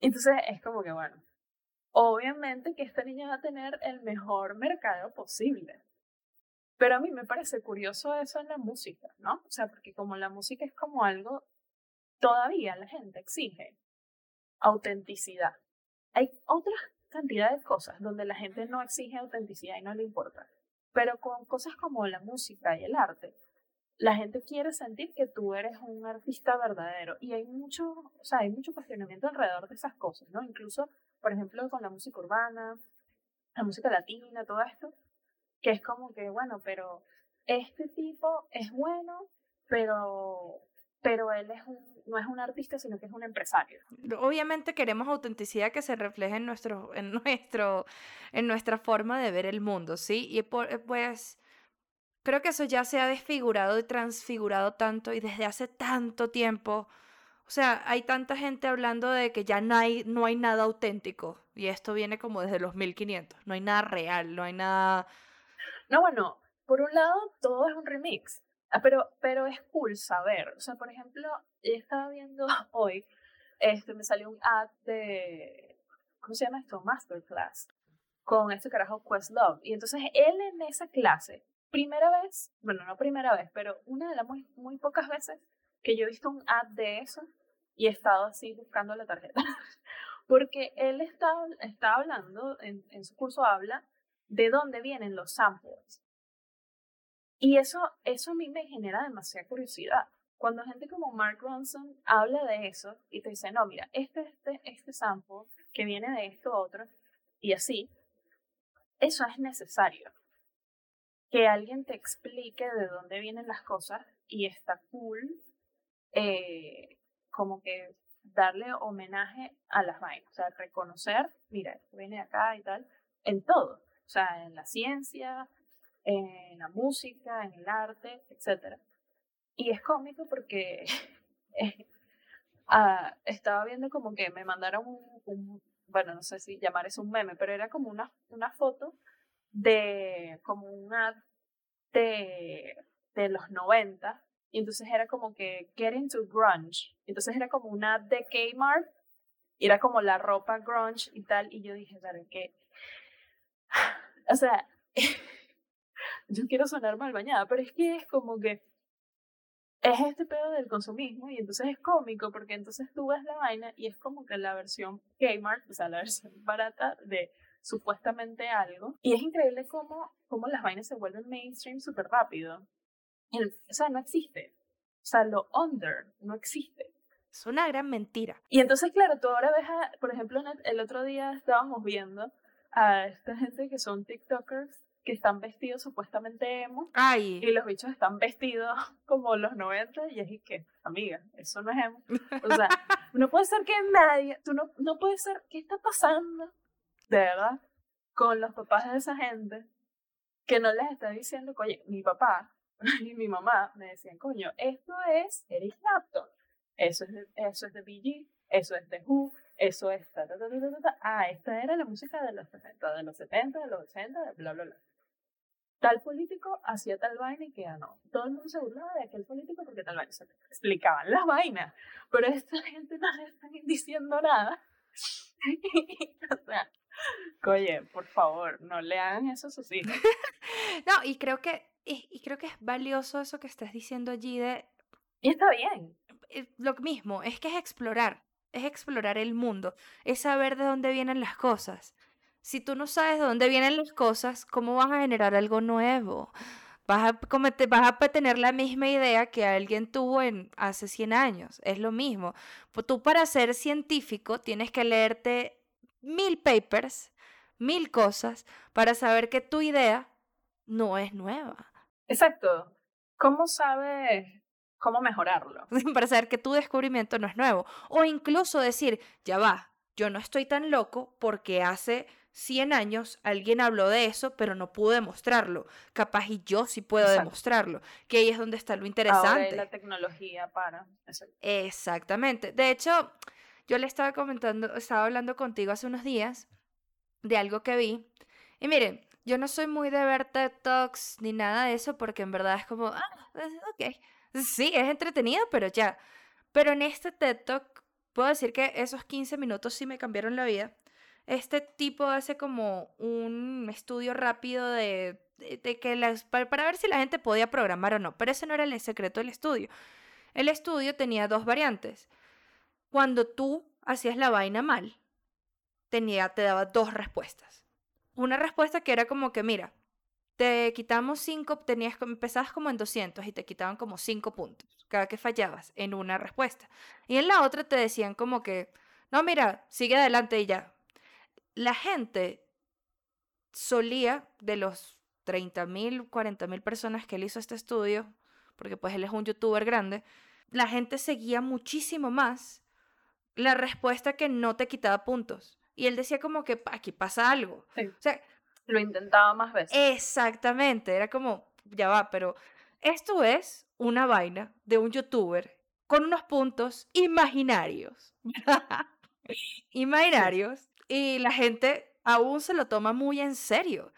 Entonces es como que, bueno, obviamente que esta niña va a tener el mejor mercado posible. Pero a mí me parece curioso eso en la música, ¿no? O sea, porque como la música es como algo, todavía la gente exige autenticidad. Hay otra cantidad de cosas donde la gente no exige autenticidad y no le importa. Pero con cosas como la música y el arte, la gente quiere sentir que tú eres un artista verdadero. Y hay mucho, o sea, hay mucho cuestionamiento alrededor de esas cosas, ¿no? Incluso, por ejemplo, con la música urbana, la música latina, todo esto que es como que, bueno, pero este tipo es bueno, pero, pero él es un, no es un artista, sino que es un empresario. Obviamente queremos autenticidad que se refleje en, nuestro, en, nuestro, en nuestra forma de ver el mundo, ¿sí? Y pues creo que eso ya se ha desfigurado y transfigurado tanto y desde hace tanto tiempo. O sea, hay tanta gente hablando de que ya no hay, no hay nada auténtico. Y esto viene como desde los 1500. No hay nada real, no hay nada no, bueno, por un lado todo es un remix, ah, pero, pero es cool saber. O sea, por ejemplo, estaba viendo hoy, este, me salió un ad de, ¿cómo se llama esto? Masterclass con este carajo Questlove. Y entonces él en esa clase, primera vez, bueno, no primera vez, pero una de las muy, muy pocas veces que yo he visto un ad de eso y he estado así buscando la tarjeta. Porque él está, está hablando, en, en su curso habla de dónde vienen los samples. Y eso, eso a mí me genera demasiada curiosidad. Cuando gente como Mark Ronson habla de eso y te dice, no, mira, este, este, este sample que viene de esto otro, y así, eso es necesario. Que alguien te explique de dónde vienen las cosas y está cool eh, como que darle homenaje a las vainas, o sea, reconocer, mira, esto viene de acá y tal, en todo, o sea, en la ciencia, en la música, en el arte, etc. Y es cómico porque ah, estaba viendo como que me mandaron un, bueno, no sé si llamar eso un meme, pero era como una, una foto de como un ad de, de los 90 y entonces era como que get into grunge. Entonces era como un ad de Kmart y era como la ropa grunge y tal y yo dije, ¿sabes qué? O sea, yo quiero sonar mal bañada, pero es que es como que es este pedo del consumismo y entonces es cómico porque entonces tú ves la vaina y es como que la versión Kmart, o sea, la versión barata de supuestamente algo. Y es increíble cómo, cómo las vainas se vuelven mainstream súper rápido. o sea, no existe. O sea, lo under no existe. Es una gran mentira. Y entonces, claro, tú ahora ves, por ejemplo, el otro día estábamos viendo a esta gente que son TikTokers que están vestidos supuestamente emo. Ay. Y los bichos están vestidos como los 90 y es que, amiga, eso no es emo. O sea, no puede ser que nadie, tú no, no puede ser, ¿qué está pasando? De verdad, con los papás de esa gente que no les está diciendo, oye, mi papá y mi mamá me decían, coño, esto es Eric Clapton, eso es de, eso es de BG, eso es de Who, eso es ta, ta, ta, Ah, esta era la música de los 70, de los 70, de los 80, de bla, bla, bla tal político hacía tal vaina y que no. Todo el mundo se burlaba de aquel político porque tal vaina. Se explicaban las vainas, pero esta gente no le están diciendo nada. o sea, oye, por favor, no le hagan eso a sus hijos. no, y creo que y, creo que es valioso eso que estás diciendo allí de... Y está bien. Eh, lo mismo, es que es explorar, explorar el mundo, es saber de dónde vienen las cosas si tú no sabes de dónde vienen las cosas, ¿cómo vas a generar algo nuevo? Vas a, tener la misma idea que alguien tuvo hace 100 años. Es lo mismo. Tú para ser científico tienes que leerte mil papers, mil cosas, para saber que tu idea no es nueva. Exacto. ¿Cómo sabes cómo mejorarlo? para saber que tu descubrimiento no es nuevo. O incluso decir, ya va, yo no estoy tan loco porque hace 100 años alguien habló de eso, pero no pudo demostrarlo. Capaz y yo sí puedo demostrarlo, que ahí es donde está lo interesante. Ahora la tecnología para. Exactamente. De hecho, yo le estaba comentando, estaba hablando contigo hace unos días de algo que vi. Y miren, yo no soy muy de ver TED Talks ni nada de eso, porque en verdad es como, ah, ok. Sí, es entretenido, pero ya. Pero en este TED Talk puedo decir que esos 15 minutos sí me cambiaron la vida este tipo hace como un estudio rápido de, que las, para, para, ver si la gente podía programar o no, pero ese no era el secreto del estudio. El estudio tenía dos variantes. Cuando tú hacías la vaina mal, tenía, te daba dos respuestas. Una respuesta que era como que, mira, te quitamos cinco, tenías, empezabas como en 200 y te quitaban como cinco puntos cada que fallabas en una respuesta. Y en la otra te decían como que, no, mira, sigue adelante y ya, la gente solía, de los 30 mil, 40 mil personas que él hizo este estudio, porque pues él es un youtuber grande, la gente seguía muchísimo más la respuesta que no te quitaba puntos. Y él decía como que aquí pasa algo. O sea, lo intentaba más veces. Exactamente, era como, ya va, pero esto es una vaina de un youtuber con unos puntos imaginarios. imaginarios y la gente aún se lo toma muy en serio.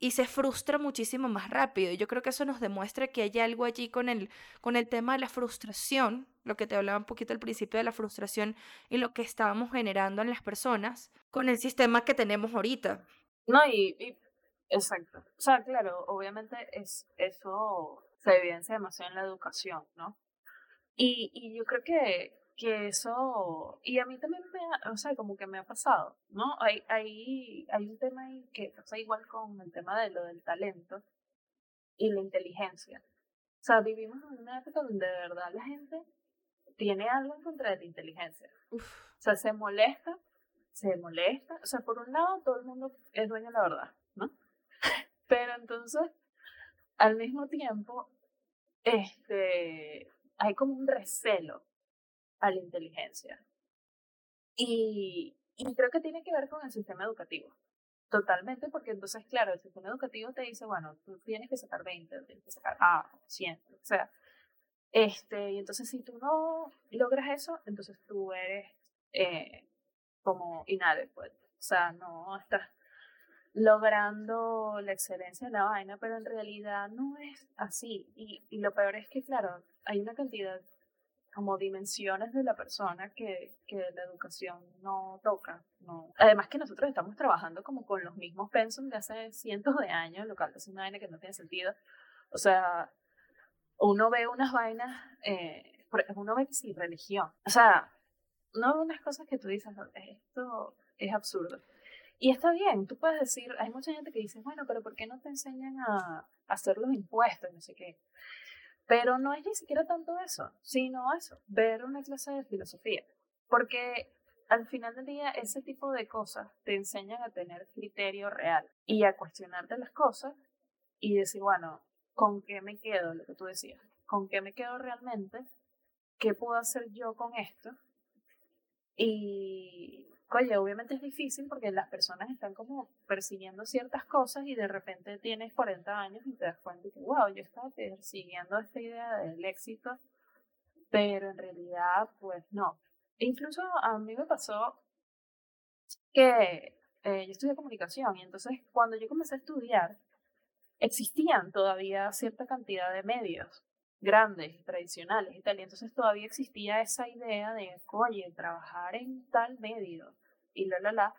y se frustra muchísimo más rápido. Y yo creo que eso nos demuestra que hay algo allí con el, con el tema de la frustración, lo que te hablaba un poquito al principio de la frustración y lo que estábamos generando en las personas con el sistema que tenemos ahorita. No, y, exacto. O sea, claro, obviamente es, eso se evidencia demasiado en la educación, ¿no? Y, y yo creo que, que eso, y a mí también me, ha, o sea, como que me ha pasado, ¿no? Hay, hay, hay un tema ahí que pasa igual con el tema de lo del talento y la inteligencia. O sea, vivimos en una época donde de verdad la gente tiene algo en contra de la inteligencia. O sea, se molesta, se molesta. O sea, por un lado, todo el mundo es dueño de la verdad, ¿no? Pero entonces, al mismo tiempo, este, hay como un recelo a la inteligencia. Y, y creo que tiene que ver con el sistema educativo. Totalmente, porque entonces, claro, el sistema educativo te dice, bueno, tú tienes que sacar 20, tienes que sacar A, 100, o sea, este, y entonces si tú no logras eso, entonces tú eres eh, como inadecuado, o sea, no estás logrando la excelencia de la vaina, pero en realidad no es así. Y, y lo peor es que, claro, hay una cantidad como dimensiones de la persona que, que la educación no toca. No. Además que nosotros estamos trabajando como con los mismos pensum de hace cientos de años, lo cual es una vaina que no tiene sentido. O sea, uno ve unas vainas, eh, uno ve que sí, religión. O sea, no unas cosas que tú dices, esto es absurdo. Y está bien, tú puedes decir, hay mucha gente que dice, bueno, pero ¿por qué no te enseñan a hacer los impuestos? No sé qué. Pero no es ni siquiera tanto eso, sino eso, ver una clase de filosofía. Porque al final del día ese tipo de cosas te enseñan a tener criterio real y a cuestionarte las cosas y decir, bueno, ¿con qué me quedo? Lo que tú decías, ¿con qué me quedo realmente? ¿Qué puedo hacer yo con esto? Y Oye, obviamente es difícil porque las personas están como persiguiendo ciertas cosas y de repente tienes 40 años y te das cuenta que, wow, yo estaba persiguiendo esta idea del éxito, pero en realidad, pues no. incluso a mí me pasó que eh, yo estudié comunicación y entonces cuando yo comencé a estudiar, existían todavía cierta cantidad de medios grandes, tradicionales y tal. Y entonces todavía existía esa idea de, oye, trabajar en tal medio y la, la, la.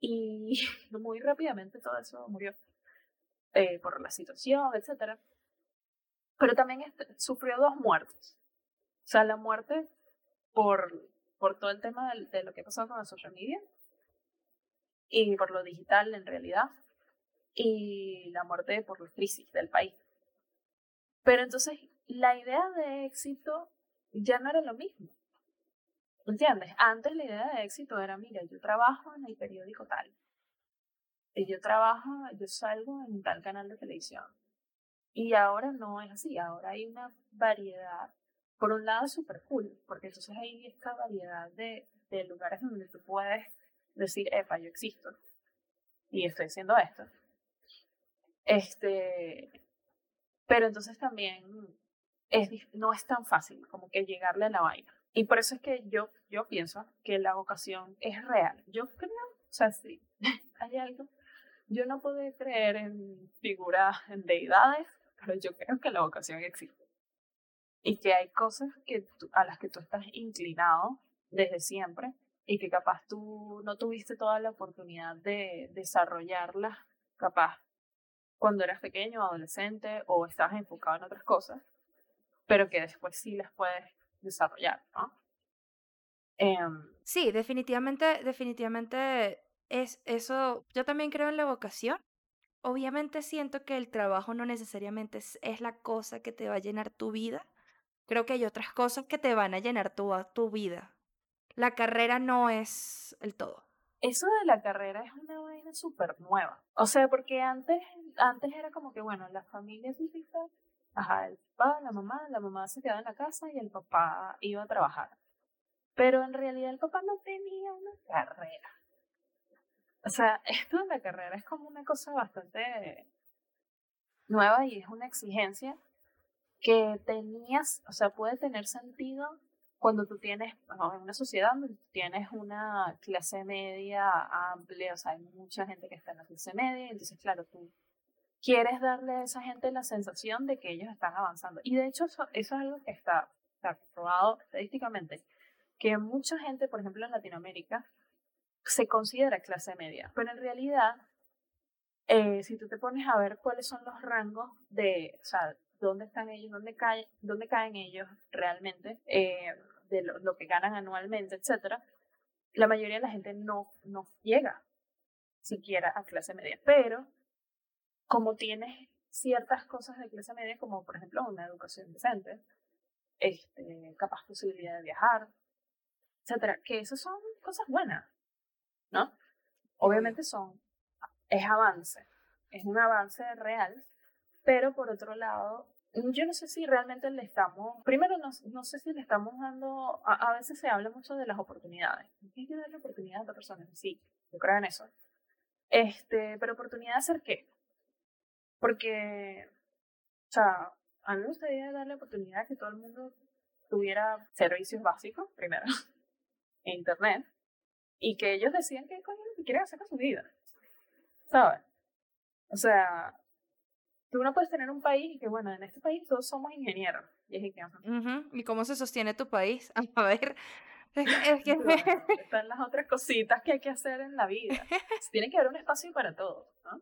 Y muy rápidamente todo eso murió eh, por la situación, etc. Pero también este, sufrió dos muertes. O sea, la muerte por, por todo el tema de, de lo que ha pasado con la social media y por lo digital en realidad y la muerte por la crisis del país. Pero entonces la idea de éxito ya no era lo mismo. ¿Entiendes? Antes la idea de éxito era, mira, yo trabajo en el periódico tal. Yo trabajo, yo salgo en tal canal de televisión. Y ahora no es así, ahora hay una variedad. Por un lado súper cool, porque entonces hay esta variedad de, de lugares donde tú puedes decir, epa, yo existo. Y estoy haciendo esto. Este, pero entonces también es, no es tan fácil como que llegarle a la vaina. Y por eso es que yo, yo pienso que la vocación es real. Yo creo, o sea, sí, hay algo. Yo no puedo creer en figuras, en deidades, pero yo creo que la vocación existe. Y que hay cosas que a las que tú estás inclinado desde siempre y que capaz tú no tuviste toda la oportunidad de desarrollarlas, capaz cuando eras pequeño, adolescente o estabas enfocado en otras cosas, pero que después sí las puedes desarrollar, ¿no? Em, sí, definitivamente, definitivamente es eso. Yo también creo en la vocación. Obviamente siento que el trabajo no necesariamente es, la cosa que te va a llenar tu vida. Creo que hay otras cosas que te van a llenar tu, tu vida. La carrera no es el todo. Eso de la carrera es una vaina súper nueva. O sea, porque antes, antes era como que, bueno, las familias típicas Ajá, el papá, la mamá, la mamá se quedaba en la casa y el papá iba a trabajar. Pero en realidad el papá no tenía una carrera. O sea, esto de la carrera es como una cosa bastante nueva y es una exigencia que tenías, o sea, puede tener sentido cuando tú tienes, en una sociedad donde tienes una clase media amplia, o sea, hay mucha gente que está en la clase media, entonces, claro, tú quieres darle a esa gente la sensación de que ellos están avanzando. Y de hecho eso, es algo que está, está probado estadísticamente, que mucha gente, por ejemplo en Latinoamérica, se considera clase media, pero en realidad, eh, si tú te pones a ver cuáles son los rangos de, o sea, dónde están ellos, dónde caen, dónde caen ellos realmente, eh, de lo, lo, que ganan anualmente, etcétera, la mayoría de la gente no, no llega siquiera a clase media. Pero como tienes ciertas cosas de clase media, como por ejemplo una educación decente, este, capaz posibilidad de viajar, etcétera, que esas son cosas buenas, ¿no? Obviamente son, es avance, es un avance real, pero por otro lado, yo no sé si realmente le estamos, primero no, no sé si le estamos dando, a, a, veces se habla mucho de las oportunidades, hay que darle oportunidad a otras personas, sí, yo creo en eso, este, pero oportunidad de hacer qué? Porque, o sea, a mí me gustaría darle oportunidad a que todo el mundo tuviera servicios básicos, primero, en Internet, y que ellos decían qué coño que quieren hacer con su vida. ¿Sabes? O sea, tú no puedes tener un país y que, bueno, en este país todos somos ingenieros. Y, es que, ¿Y cómo se sostiene tu país? A ver. Es que... están las otras cositas que hay que hacer en la vida. Tiene que haber un espacio para todo, ¿no?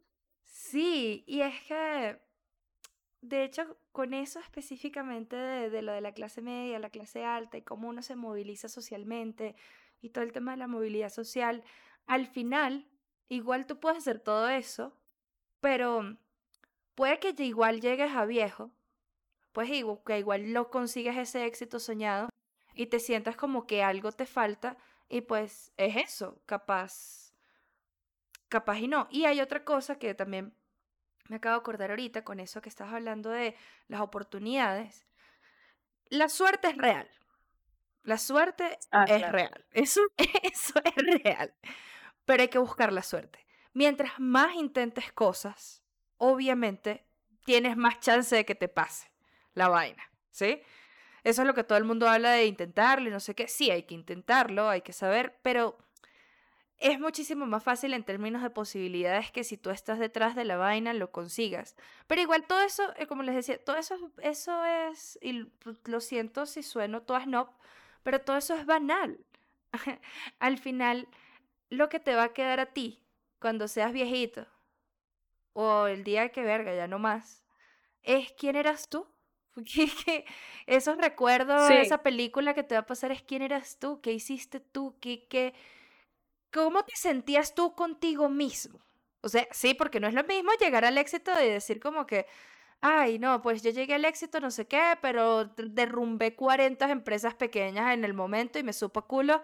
Sí, y es que, de hecho, con eso específicamente de, de, lo de la clase media, la clase alta y cómo uno se moviliza socialmente y todo el tema de la movilidad social, al final, igual tú puedes hacer todo eso, pero puede que igual llegues a viejo, pues que igual lo consigues ese éxito soñado y te sientas como que algo te falta y pues es eso, capaz, capaz y no. Y hay otra cosa que también me acabo de acordar ahorita con eso que estás hablando de las oportunidades. La suerte es real. La suerte ah, es real. Eso, eso es real. Pero hay que buscar la suerte. Mientras más intentes cosas, obviamente tienes más chance de que te pase la vaina, ¿sí? Eso es lo que todo el mundo habla de intentarlo y no sé qué. Sí, hay que intentarlo, hay que saber, pero es muchísimo más fácil en términos de posibilidades que si tú estás detrás de la vaina lo consigas. Pero igual todo eso, eh, como les decía, todo eso, eso es, y lo siento si sueno todas no, pero todo eso es banal. Al final, lo que te va a quedar a ti cuando seas viejito, o el día que verga, ya no más, es quién eras tú. Porque esos recuerdos, de esa película que te va a pasar es quién eras tú, qué hiciste tú, qué, qué, cómo te sentías tú contigo mismo. O sea, sí, porque no es lo mismo llegar al éxito de decir como que, ay, no, pues yo llegué al éxito, no sé qué, pero derrumbé 40 empresas pequeñas en el momento y me supo culo.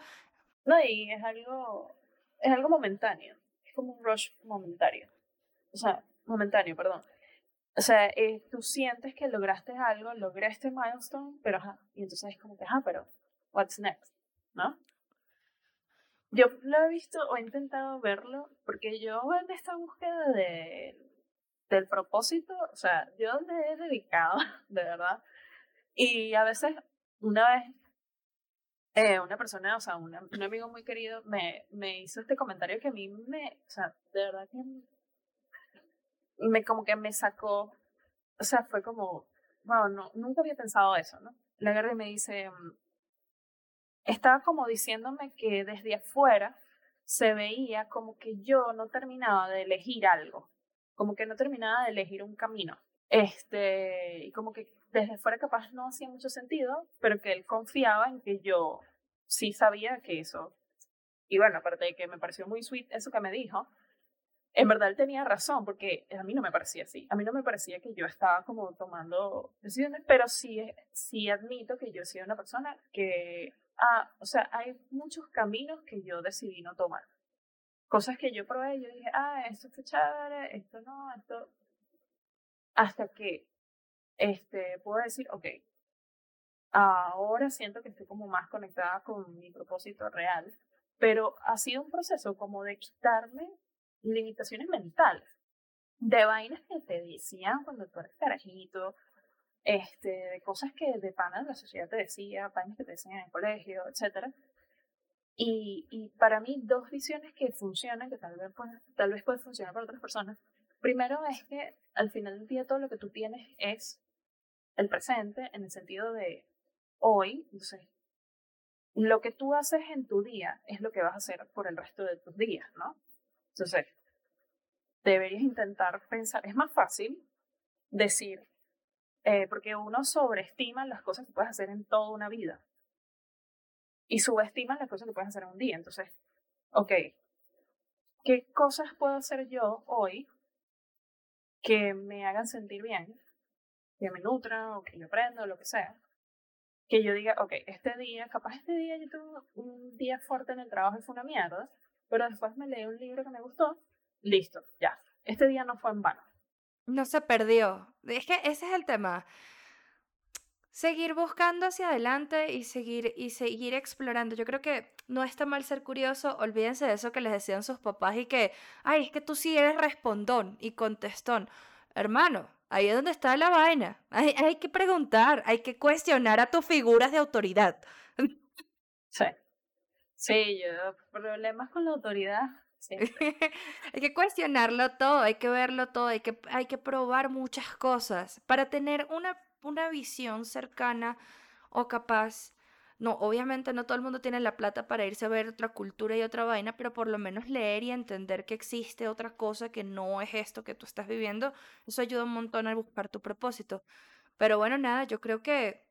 No, y es algo, es algo momentáneo, es como un rush momentario. O sea, momentáneo, perdón. O sea, eh, tú sientes que lograste algo, lograste milestone, pero ajá, y entonces es como que, ajá, pero what's next, ¿no? Yo lo he visto o he intentado verlo porque yo en esta búsqueda de, del propósito, o sea, yo me he dedicado, de verdad, y a veces, una vez, eh, una persona, o sea, un amigo muy querido me, me hizo este comentario que a mí me, o sea, de verdad que me como que me sacó, o sea, fue como, wow, no, nunca había pensado eso, ¿no? La guerra me dice, estaba como diciéndome que desde afuera se veía como que yo no terminaba de elegir algo, como que no terminaba de elegir un camino. Este, y como que desde fuera capaz no hacía mucho sentido, pero que él confiaba en que yo sí sabía que eso. Y bueno, aparte de que me pareció muy sweet eso que me dijo, en verdad él tenía razón, porque a mí no me parecía así. A mí no me parecía que yo estaba como tomando decisiones, pero sí, sí admito que yo soy una persona que, ah, o sea, hay muchos caminos que yo decidí no tomar. Cosas que yo probé, yo dije, ah, esto está chévere, esto no, esto... Hasta que este, puedo decir, ok, ahora siento que estoy como más conectada con mi propósito real, pero ha sido un proceso como de quitarme limitaciones mentales, de vainas que te decían cuando tú eres carajito, este, de cosas que de pana la sociedad te decía, vainas que te decían en el colegio, etc. Y, y para mí dos visiones que funcionan, que tal vez, tal vez pueden funcionar para otras personas, primero es que al final del día todo lo que tú tienes es el presente en el sentido de hoy, entonces, lo que tú haces en tu día es lo que vas a hacer por el resto de tus días, ¿no? Entonces, deberías intentar pensar, es más fácil decir, eh, porque uno sobreestima las cosas que puedes hacer en toda una vida y subestima las cosas que puedes hacer en un día. Entonces, ok, ¿qué cosas puedo hacer yo hoy que me hagan sentir bien, que me nutran o que yo aprenda o lo que sea? Que yo diga, ok, este día, capaz este día yo tuve un día fuerte en el trabajo y fue una mierda, pero después me leí un libro que me gustó, listo, ya. Este día no fue en vano. No se perdió. Es que ese es el tema. Seguir buscando hacia adelante y seguir, y seguir explorando. Yo creo que no está mal ser curioso. Olvídense de eso que les decían sus papás y que, ay, es que tú sí eres respondón y contestón. Hermano, ahí es donde está la vaina. Hay, hay que preguntar, hay que cuestionar a tus figuras de autoridad. Sí. Sí, yo, problemas con la autoridad. hay que cuestionarlo todo, hay que verlo todo, hay que, hay que probar muchas cosas para tener una, una visión cercana o capaz. No, obviamente no todo el mundo tiene la plata para irse a ver otra cultura y otra vaina, pero por lo menos leer y entender que existe otra cosa que no es esto que tú estás viviendo, eso ayuda un montón a buscar tu propósito. Pero bueno, nada, yo creo que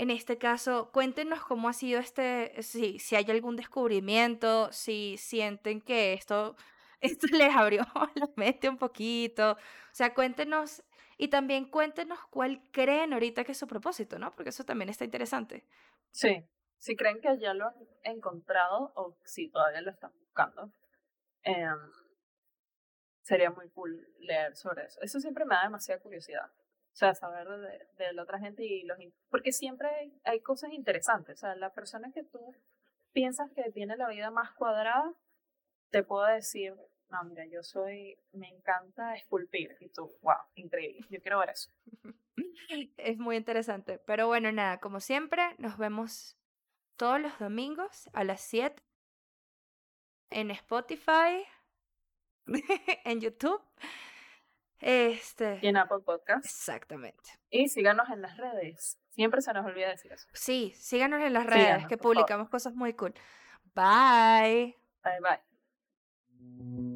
en este caso, cuéntenos cómo ha sido este, si, hay algún descubrimiento, si sienten que esto, esto les abrió la mente un poquito. O sea, cuéntenos y también cuéntenos cuál creen ahorita que es su propósito, ¿no? Porque eso también está interesante. Sí, si creen que ya lo han encontrado o si todavía lo están buscando, em, sería muy cool leer sobre eso. Eso siempre me da demasiada curiosidad. O sea, saber de, de la otra gente y los... Porque siempre hay, cosas interesantes. O sea, la persona que tú piensas que tiene la vida más cuadrada, te puedo decir, no, mira, yo soy, me encanta esculpir. Y tú, wow, increíble, yo quiero ver eso. Es muy interesante. Pero bueno, nada, como siempre, nos vemos todos los domingos a las 7 en Spotify, en YouTube este. Y en Apple Podcast. Exactamente. Y síganos en las redes. Siempre se nos olvida decir eso. Sí, síganos en las redes, que publicamos cosas muy cool. Bye. Bye, bye.